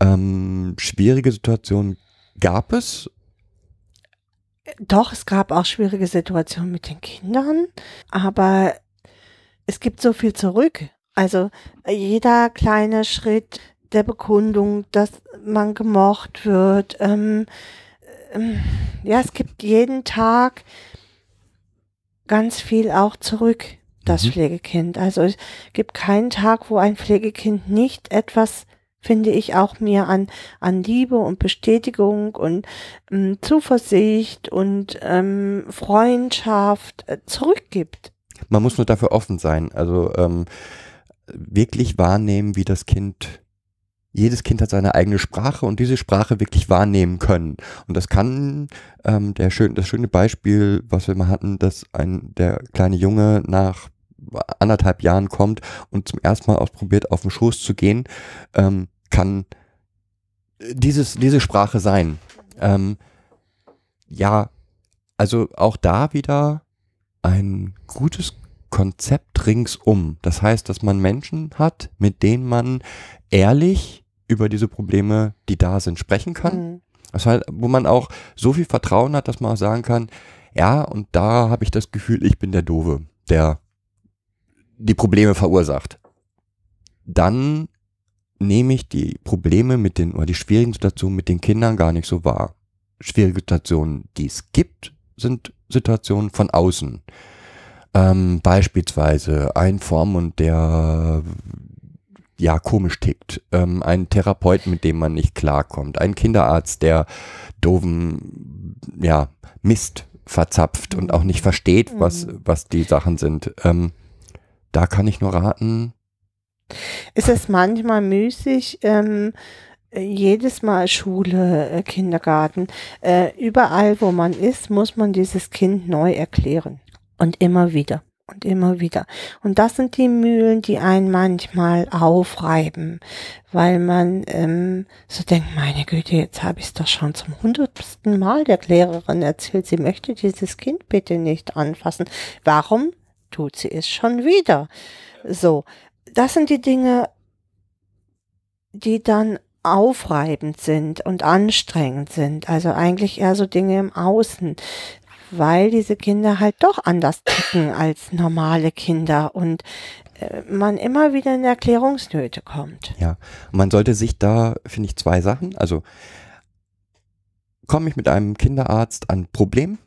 Ähm, schwierige Situationen gab es. Doch, es gab auch schwierige Situationen mit den Kindern, aber es gibt so viel zurück. Also jeder kleine Schritt der Bekundung, dass man gemocht wird. Ähm, ähm, ja, es gibt jeden Tag ganz viel auch zurück, das mhm. Pflegekind. Also es gibt keinen Tag, wo ein Pflegekind nicht etwas finde ich auch mir an, an Liebe und Bestätigung und ähm, Zuversicht und ähm, Freundschaft äh, zurückgibt. Man muss nur dafür offen sein. Also ähm, wirklich wahrnehmen, wie das Kind jedes Kind hat seine eigene Sprache und diese Sprache wirklich wahrnehmen können. Und das kann ähm, der schön, das schöne Beispiel, was wir mal hatten, dass ein der kleine Junge nach anderthalb Jahren kommt und zum ersten Mal ausprobiert, auf den Schoß zu gehen, ähm, kann dieses diese Sprache sein. Ähm, ja, also auch da wieder ein gutes Konzept ringsum. Das heißt, dass man Menschen hat, mit denen man ehrlich über diese Probleme, die da sind, sprechen kann. Mhm. Das heißt, wo man auch so viel Vertrauen hat, dass man auch sagen kann, ja, und da habe ich das Gefühl, ich bin der Dove, der die Probleme verursacht. Dann nehme ich die Probleme mit den, oder die schwierigen Situationen mit den Kindern gar nicht so wahr. Schwierige Situationen, die es gibt, sind Situationen von außen. Ähm, beispielsweise ein Vormund, der ja komisch tickt, ähm, ein Therapeut, mit dem man nicht klarkommt, ein Kinderarzt, der doofen ja Mist verzapft und auch nicht versteht, was mhm. was die Sachen sind. Ähm, da kann ich nur raten. Ist es manchmal müßig? Ähm jedes Mal Schule, äh, Kindergarten, äh, überall wo man ist, muss man dieses Kind neu erklären. Und immer wieder und immer wieder. Und das sind die Mühlen, die einen manchmal aufreiben, weil man ähm, so denkt, meine Güte, jetzt habe ich es doch schon zum hundertsten Mal der Lehrerin erzählt, sie möchte dieses Kind bitte nicht anfassen. Warum tut sie es schon wieder? So, das sind die Dinge, die dann aufreibend sind und anstrengend sind. Also eigentlich eher so Dinge im Außen, weil diese Kinder halt doch anders ticken als normale Kinder und äh, man immer wieder in Erklärungsnöte kommt. Ja, man sollte sich da, finde ich, zwei Sachen. Also komme ich mit einem Kinderarzt an Problem,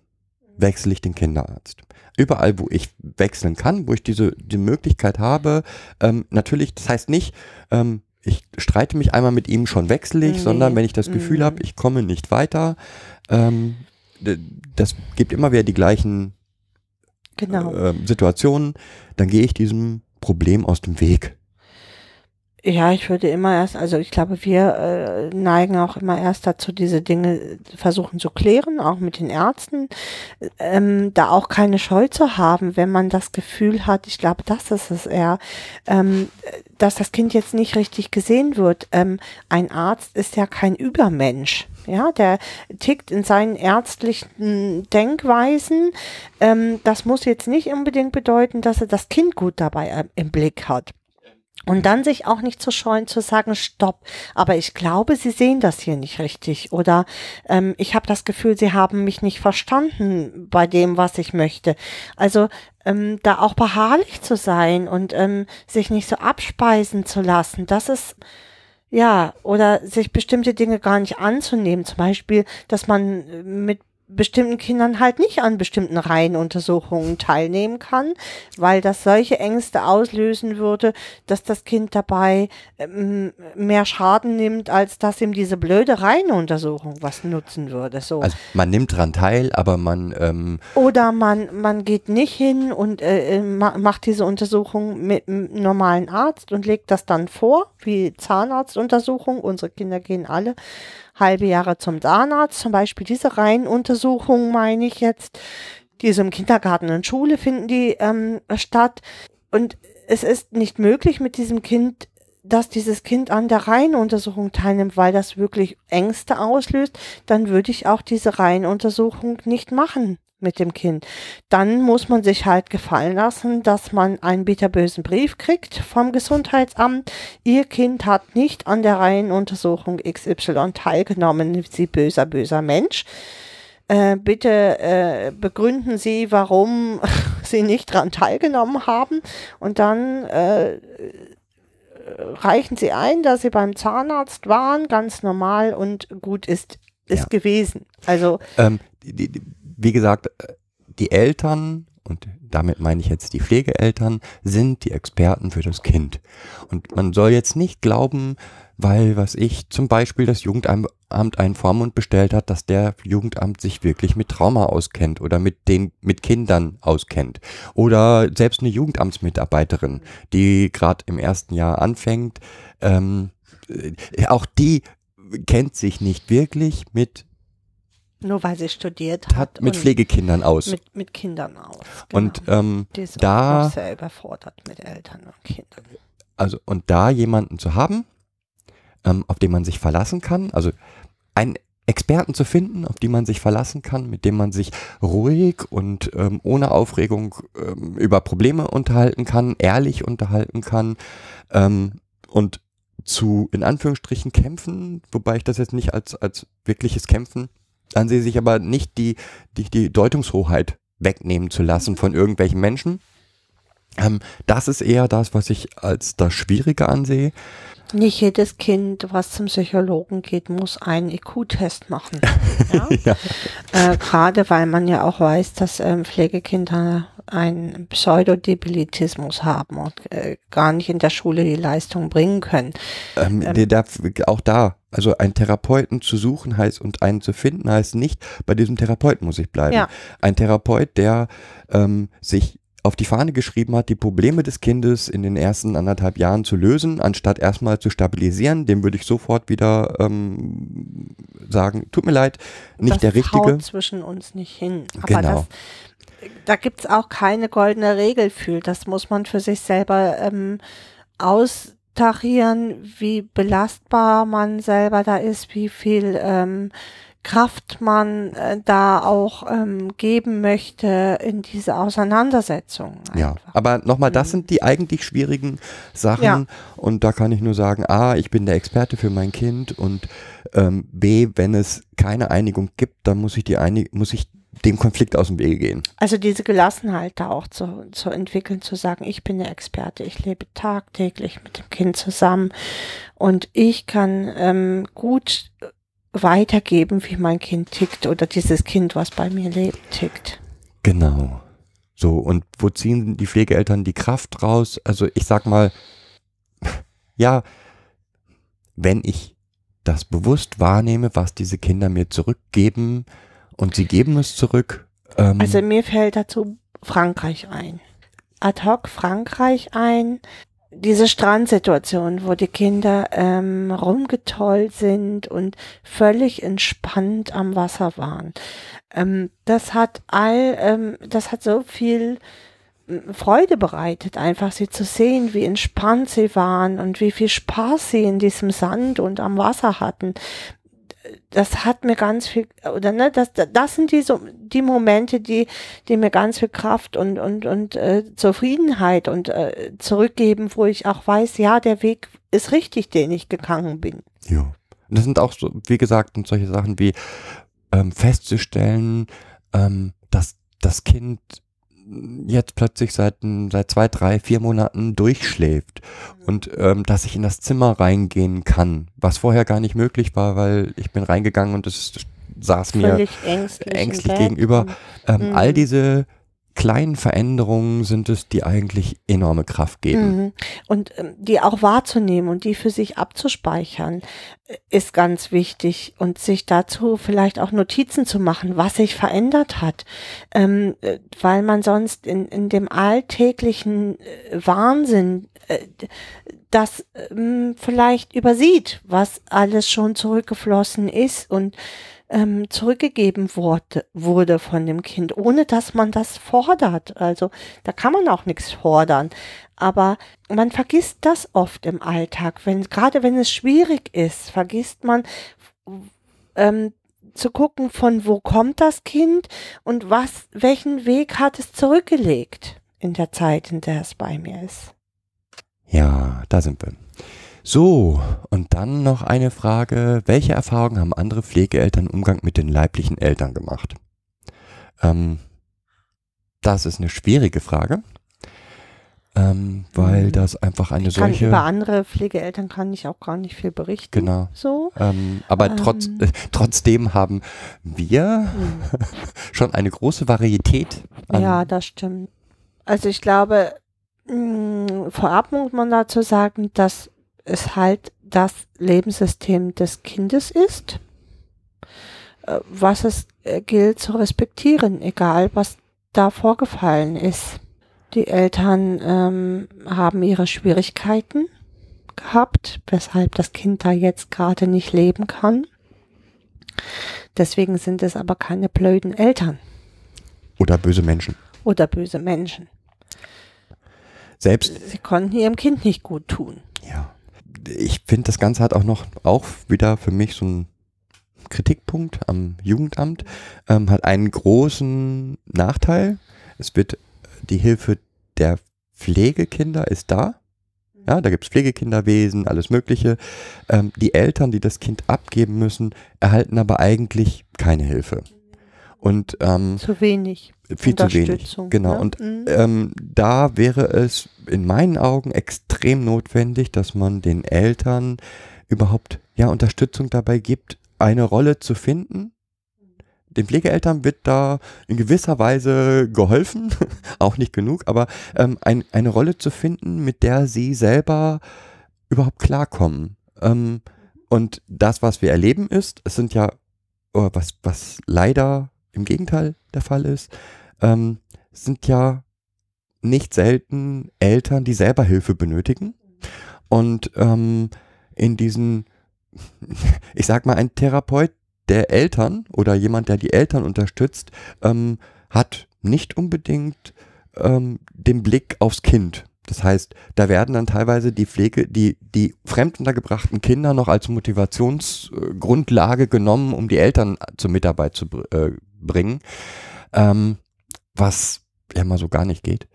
wechsle ich den Kinderarzt. Überall, wo ich wechseln kann, wo ich diese die Möglichkeit habe, ähm, natürlich, das heißt nicht, ähm, ich streite mich einmal mit ihm, schon wechsle ich, Nee. sondern wenn ich das Gefühl Mhm. habe, ich komme nicht weiter, ähm, das gibt immer wieder die gleichen Genau. ähm, Situationen, dann gehe ich diesem Problem aus dem Weg. Ja, ich würde immer erst, also ich glaube, wir äh, neigen auch immer erst dazu, diese Dinge versuchen zu klären, auch mit den Ärzten, ähm, da auch keine Scheu zu haben, wenn man das Gefühl hat, ich glaube, das ist es eher, ähm, dass das Kind jetzt nicht richtig gesehen wird. Ähm, ein Arzt ist ja kein Übermensch. Ja, der tickt in seinen ärztlichen Denkweisen. Ähm, das muss jetzt nicht unbedingt bedeuten, dass er das Kind gut dabei äh, im Blick hat. Und dann sich auch nicht zu scheuen zu sagen, stopp, aber ich glaube, Sie sehen das hier nicht richtig. Oder ähm, ich habe das Gefühl, Sie haben mich nicht verstanden bei dem, was ich möchte. Also ähm, da auch beharrlich zu sein und ähm, sich nicht so abspeisen zu lassen, das ist ja, oder sich bestimmte Dinge gar nicht anzunehmen. Zum Beispiel, dass man äh, mit bestimmten Kindern halt nicht an bestimmten Reihenuntersuchungen teilnehmen kann, weil das solche Ängste auslösen würde, dass das Kind dabei ähm, mehr Schaden nimmt, als dass ihm diese blöde Reihenuntersuchung was nutzen würde. So. Also man nimmt dran teil, aber man ähm, Oder man, man geht nicht hin und äh, äh, ma macht diese Untersuchung mit einem normalen Arzt und legt das dann vor, wie Zahnarztuntersuchung. Unsere Kinder gehen alle halbe Jahre zum Zahnarzt. Zum Beispiel diese Reihenuntersuchung meine ich jetzt. Diese im Kindergarten und Schule finden die ähm, statt. Und es ist nicht möglich mit diesem Kind dass dieses Kind an der Reihenuntersuchung teilnimmt, weil das wirklich Ängste auslöst, dann würde ich auch diese Reihenuntersuchung nicht machen mit dem Kind. Dann muss man sich halt gefallen lassen, dass man einen bitterbösen Brief kriegt vom Gesundheitsamt. Ihr Kind hat nicht an der Reihenuntersuchung XY teilgenommen, Sie böser, böser Mensch. Äh, bitte äh, begründen Sie, warum Sie nicht daran teilgenommen haben. Und dann äh, reichen Sie ein, dass Sie beim Zahnarzt waren, ganz normal und gut ist, ist Ja. gewesen. Also Ähm, die, die, wie gesagt, äh, die Eltern, und damit meine ich jetzt die Pflegeeltern, sind die Experten für das Kind. Und man soll jetzt nicht glauben, weil, was ich, zum Beispiel das Jugendamt einen Vormund bestellt hat, dass der Jugendamt sich wirklich mit Trauma auskennt oder mit den, mit Kindern auskennt. Oder selbst eine Jugendamtsmitarbeiterin, die gerade im ersten Jahr anfängt, ähm, äh, auch die kennt sich nicht wirklich mit nur weil sie studiert hat hat. mit und Pflegekindern aus. Mit, mit Kindern aus. und genau. ähm, die ist da- auch sehr überfordert mit Eltern und Kindern. also und da jemanden zu haben, ähm, auf den man sich verlassen kann, also einen Experten zu finden, auf den man sich verlassen kann, mit dem man sich ruhig und ähm, ohne Aufregung ähm, über Probleme unterhalten kann, ehrlich unterhalten kann ähm, und zu in Anführungsstrichen kämpfen, wobei ich das jetzt nicht als als wirkliches Kämpfen ansehe, sich aber nicht die die die Deutungshoheit wegnehmen zu lassen von irgendwelchen Menschen. Ähm, das ist eher das, was ich als das Schwierige ansehe. Nicht jedes Kind, was zum Psychologen geht, muss einen IQ-Test machen. Ja? Ja. Äh, Gerade weil man ja auch weiß, dass ähm, Pflegekinder einen Pseudodebilitismus haben und äh, gar nicht in der Schule die Leistung bringen können. Ähm, der darf auch da, also einen Therapeuten zu suchen heißt und einen zu finden heißt nicht, bei diesem Therapeuten muss ich bleiben. Ja. Ein Therapeut, der ähm, sich auf die Fahne geschrieben hat, die Probleme des Kindes in den ersten anderthalb Jahren zu lösen, anstatt erstmal zu stabilisieren, dem würde ich sofort wieder ähm, sagen, tut mir leid, nicht das der richtige. haut zwischen uns nicht hin. Aber Genau. das, da gibt's auch keine goldene Regel für. Das muss man für sich selber ähm, austarieren, wie belastbar man selber da ist, wie viel ähm, Kraft man äh, da auch ähm, geben möchte in diese Auseinandersetzung. Ja, einfach. aber nochmal, das Mhm. sind die eigentlich schwierigen Sachen. Ja. Und da kann ich nur sagen, A, ich bin der Experte für mein Kind und ähm, B, wenn es keine Einigung gibt, dann muss ich die Einig muss ich dem Konflikt aus dem Wege gehen. Also diese Gelassenheit da auch zu, zu entwickeln, zu sagen, ich bin der Experte, ich lebe tagtäglich mit dem Kind zusammen und ich kann ähm, gut weitergeben, wie mein Kind tickt oder dieses Kind, was bei mir lebt, tickt. Genau. So, und wo ziehen die Pflegeeltern die Kraft raus? Also ich sag mal, ja, wenn ich das bewusst wahrnehme, was diese Kinder mir zurückgeben und sie geben es zurück. Ähm, Also mir fällt dazu Frankreich ein. Ad hoc Frankreich ein. Diese Strandsituation, wo die Kinder ähm, rumgetollt sind und völlig entspannt am Wasser waren. Ähm, das hat all, ähm, das hat so viel Freude bereitet, einfach sie zu sehen, wie entspannt sie waren und wie viel Spaß sie in diesem Sand und am Wasser hatten das hat mir ganz viel, oder ne, das, das sind die, so, die Momente, die, die mir ganz viel Kraft und, und, und äh, Zufriedenheit und äh, zurückgeben, wo ich auch weiß, ja, der Weg ist richtig, den ich gegangen bin. Ja. Und das sind auch so, wie gesagt, solche Sachen wie ähm, festzustellen, ähm, dass das Kind jetzt plötzlich seit, seit zwei, drei, vier Monaten durchschläft und ähm, dass ich in das Zimmer reingehen kann, was vorher gar nicht möglich war, weil ich bin reingegangen und es saß mir Völlig ängstlich. im ängstlich Bett gegenüber. ähm, Mhm. all diese kleinen Veränderungen sind es, die eigentlich enorme Kraft geben. Mhm. Und ähm, die auch wahrzunehmen und die für sich abzuspeichern, äh, ist ganz wichtig und sich dazu vielleicht auch Notizen zu machen, was sich verändert hat, ähm, äh, weil man sonst in, in dem alltäglichen äh, Wahnsinn das ähm, vielleicht übersieht, was alles schon zurückgeflossen ist und ähm, zurückgegeben wurde, wurde von dem Kind, ohne dass man das fordert. Also da kann man auch nichts fordern. Aber man vergisst das oft im Alltag, wenn gerade wenn es schwierig ist, vergisst man ähm, zu gucken, von wo kommt das Kind und was, welchen Weg hat es zurückgelegt in der Zeit, in der es bei mir ist. Ja, da sind wir. So, und dann noch eine Frage. Welche Erfahrungen haben andere Pflegeeltern im Umgang mit den leiblichen Eltern gemacht? Ähm, das ist eine schwierige Frage, ähm, weil Mhm. das einfach eine Ich kann solche... über andere Pflegeeltern kann ich auch gar nicht viel berichten. Genau. So. Ähm, aber trotz, Ähm. äh, trotzdem haben wir Hm. schon eine große Varietät Ja, das stimmt. Also ich glaube, mh, vorab muss man dazu sagen, dass es halt das Lebenssystem des Kindes ist, äh, was es äh, gilt zu respektieren, egal was da vorgefallen ist. Die Eltern ähm, haben ihre Schwierigkeiten gehabt, weshalb das Kind da jetzt gerade nicht leben kann. Deswegen sind es aber keine blöden Eltern oder böse Menschen. oder böse Menschen. Selbst Sie konnten ihrem Kind nicht gut tun. Ja. Ich finde, das Ganze hat auch noch, auch wieder für mich so einen Kritikpunkt am Jugendamt, ähm, hat einen großen Nachteil. Es wird, die Hilfe der Pflegekinder ist da. Ja, da gibt es Pflegekinderwesen, alles Mögliche. Ähm, die Eltern, die das Kind abgeben müssen, erhalten aber eigentlich keine Hilfe. Und ähm, Zu wenig. viel zu wenig. Unterstützung, Genau. ne? Und Mhm. ähm, da wäre es in meinen Augen extrem notwendig, dass man den Eltern überhaupt ja Unterstützung dabei gibt, eine Rolle zu finden. Den Pflegeeltern wird da in gewisser Weise geholfen, auch nicht genug, aber ähm, ein, eine Rolle zu finden, mit der sie selber überhaupt klarkommen. Ähm, und das, was wir erleben, ist, es sind ja, oh, was, was leider im Gegenteil der Fall ist, ähm, sind ja nicht selten Eltern, die selber Hilfe benötigen. Und ähm, in diesen, ich sag mal, ein Therapeut der Eltern oder jemand, der die Eltern unterstützt, ähm, hat nicht unbedingt ähm, den Blick aufs Kind. Das heißt, da werden dann teilweise die Pflege, die, die fremduntergebrachten Kinder noch als Motivationsgrundlage genommen, um die Eltern zur Mitarbeit zu äh, bringen, ähm, was ja mal so gar nicht geht.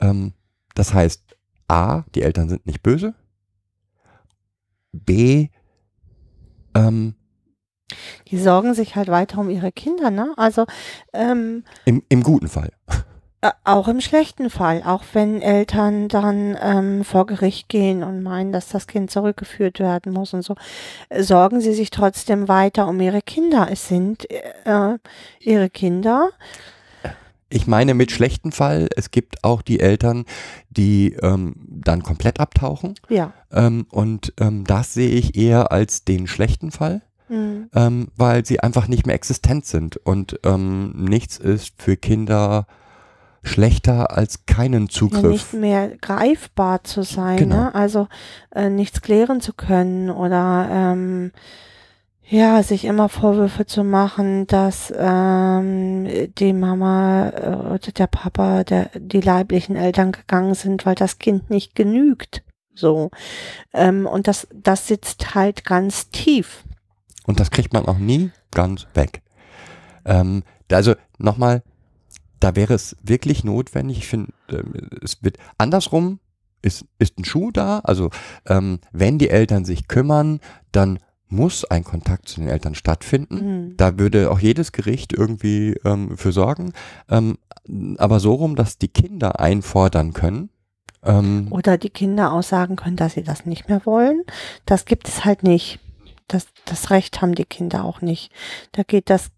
Ähm, das heißt, A, die Eltern sind nicht böse. B, ähm, Die sorgen sich halt weiter um ihre Kinder, ne? Also ähm, im, im guten Fall. Äh, Auch im schlechten Fall, auch wenn Eltern dann ähm, vor Gericht gehen und meinen, dass das Kind zurückgeführt werden muss und so, sorgen sie sich trotzdem weiter um ihre Kinder. Es sind äh, ihre Kinder. Ich meine mit schlechten Fall, es gibt auch die Eltern, die ähm, dann komplett abtauchen. Ja. Ähm, und ähm, das sehe ich eher als den schlechten Fall, Mhm. ähm, weil sie einfach nicht mehr existent sind. Und ähm, nichts ist für Kinder schlechter als keinen Ja, Zugriff. nicht mehr greifbar zu sein, Genau. ne? also äh, nichts klären zu können oder ähm, ja, sich immer Vorwürfe zu machen, dass ähm, die Mama äh, oder der Papa, der, die leiblichen Eltern gegangen sind, weil das Kind nicht genügt. So. Ähm, und das, das sitzt halt ganz tief. Und das kriegt man auch nie ganz weg. Ähm, also nochmal, da wäre es wirklich notwendig, ich finde, ähm, es wird andersrum, ist, ist ein Schuh da, also ähm, wenn die Eltern sich kümmern, dann muss ein Kontakt zu den Eltern stattfinden. Mhm. Da würde auch jedes Gericht irgendwie ähm, für sorgen. Ähm, aber so rum, dass die Kinder einfordern können. Ähm, Oder die Kinder aussagen können, dass sie das nicht mehr wollen. Das gibt es halt nicht. Das, das Recht haben die Kinder auch nicht. Da geht das,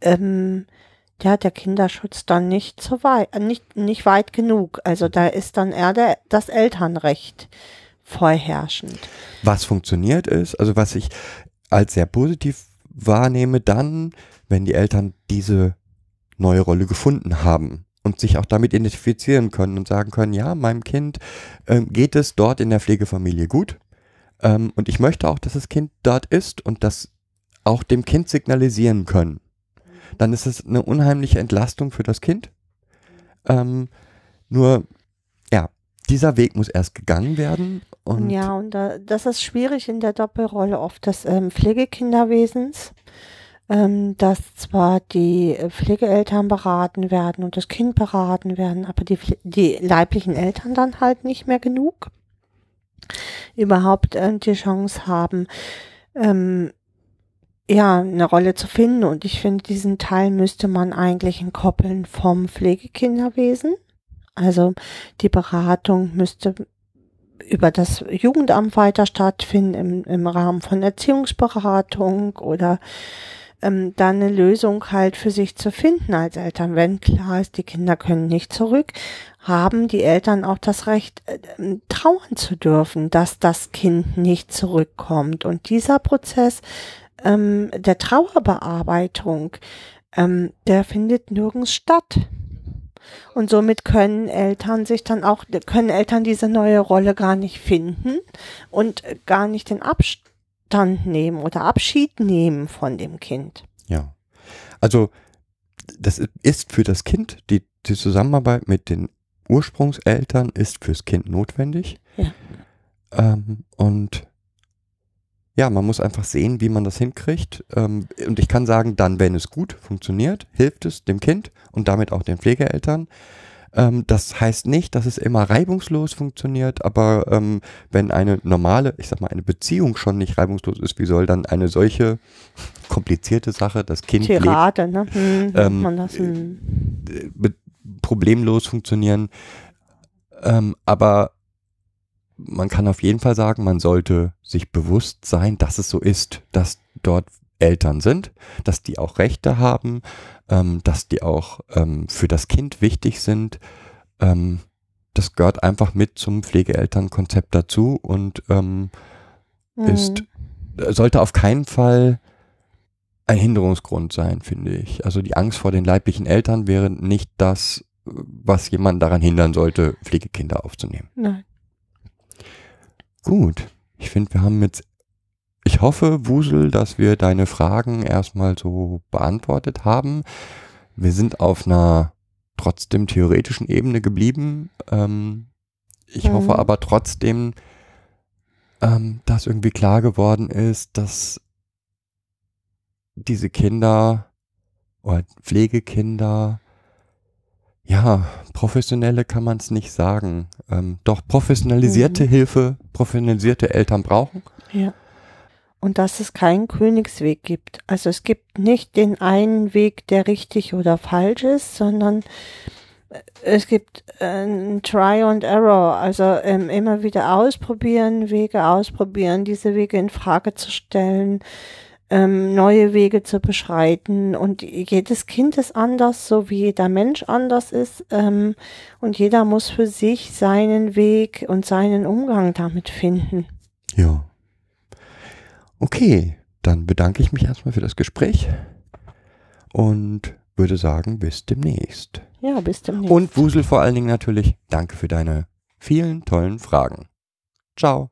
ähm, ja, der Kinderschutz dann nicht so weit, äh, nicht, nicht weit genug. Also da ist dann eher der, das Elternrecht vorherrschend. was funktioniert ist, also was ich als sehr positiv wahrnehme, dann, wenn die Eltern diese neue Rolle gefunden haben und sich auch damit identifizieren können und sagen können, ja, meinem Kind ähm, geht es dort in der Pflegefamilie gut ähm, und ich möchte auch, dass das Kind dort ist und das auch dem Kind signalisieren können. Dann ist es eine unheimliche Entlastung für das Kind. Ähm, nur, ja, dieser Weg muss erst gegangen werden. Und ja, und da, das ist schwierig in der Doppelrolle oft des ähm, Pflegekinderwesens, ähm, dass zwar die äh, Pflegeeltern beraten werden und das Kind beraten werden, aber die, die leiblichen Eltern dann halt nicht mehr genug überhaupt ähm, die Chance haben, ähm, ja, eine Rolle zu finden. Und ich finde, diesen Teil müsste man eigentlich entkoppeln vom Pflegekinderwesen. Also die Beratung müsste über das Jugendamt weiter stattfinden im, im Rahmen von Erziehungsberatung oder ähm, da eine Lösung halt für sich zu finden als Eltern. Wenn klar ist, die Kinder können nicht zurück, haben die Eltern auch das Recht, äh, ähm, trauern zu dürfen, dass das Kind nicht zurückkommt. Und dieser Prozess ähm, der Trauerbearbeitung, ähm, der findet nirgends statt. Und somit können Eltern sich dann auch, können Eltern diese neue Rolle gar nicht finden und gar nicht den Abstand nehmen oder Abschied nehmen von dem Kind. Ja. Also das ist für das Kind, die, die Zusammenarbeit mit den Ursprungseltern ist fürs Kind notwendig. Ja. Ähm, und ja, man muss einfach sehen, wie man das hinkriegt. Ähm, und ich kann sagen, dann, wenn es gut funktioniert, hilft es dem Kind und damit auch den Pflegeeltern. Ähm, das heißt nicht, dass es immer reibungslos funktioniert, aber ähm, wenn eine normale, ich sag mal, eine Beziehung schon nicht reibungslos ist, wie soll dann eine solche komplizierte Sache, das Kind lebt, Tirade, ne? Hm, Ähm, man das, hm. äh, problemlos funktionieren. Aber man kann auf jeden Fall sagen, man sollte sich bewusst sein, dass es so ist, dass dort Eltern sind, dass die auch Rechte haben, ähm, dass die auch ähm, für das Kind wichtig sind. Ähm, das gehört einfach mit zum Pflegeelternkonzept dazu und ähm, ist, Hm. sollte auf keinen Fall ein Hinderungsgrund sein, finde ich. Also die Angst vor den leiblichen Eltern wäre nicht das, was jemanden daran hindern sollte, Pflegekinder aufzunehmen. Nein. Gut, ich finde, wir haben jetzt, ich hoffe, Wusel, dass wir deine Fragen erstmal so beantwortet haben. Wir sind auf einer trotzdem theoretischen Ebene geblieben. Ähm, Ich Mhm. hoffe aber trotzdem, ähm, dass irgendwie klar geworden ist, dass diese Kinder oder Pflegekinder, ja, professionelle kann man es nicht sagen. Ähm, doch professionalisierte Mhm. Hilfe, professionalisierte Eltern brauchen. Ja. Und dass es keinen Königsweg gibt. Also es gibt nicht den einen Weg, der richtig oder falsch ist, sondern äh, es gibt äh, ein Try and Error. Also ähm, immer wieder ausprobieren, Wege ausprobieren, diese Wege in Frage zu stellen, ähm, neue Wege zu beschreiten. Und jedes Kind ist anders, so wie jeder Mensch anders ist. Ähm, und jeder muss für sich seinen Weg und seinen Umgang damit finden. Ja. Okay, dann bedanke ich mich erstmal für das Gespräch und würde sagen, bis demnächst. Ja, bis demnächst. Und Wusel vor allen Dingen natürlich, danke für deine vielen tollen Fragen. Ciao.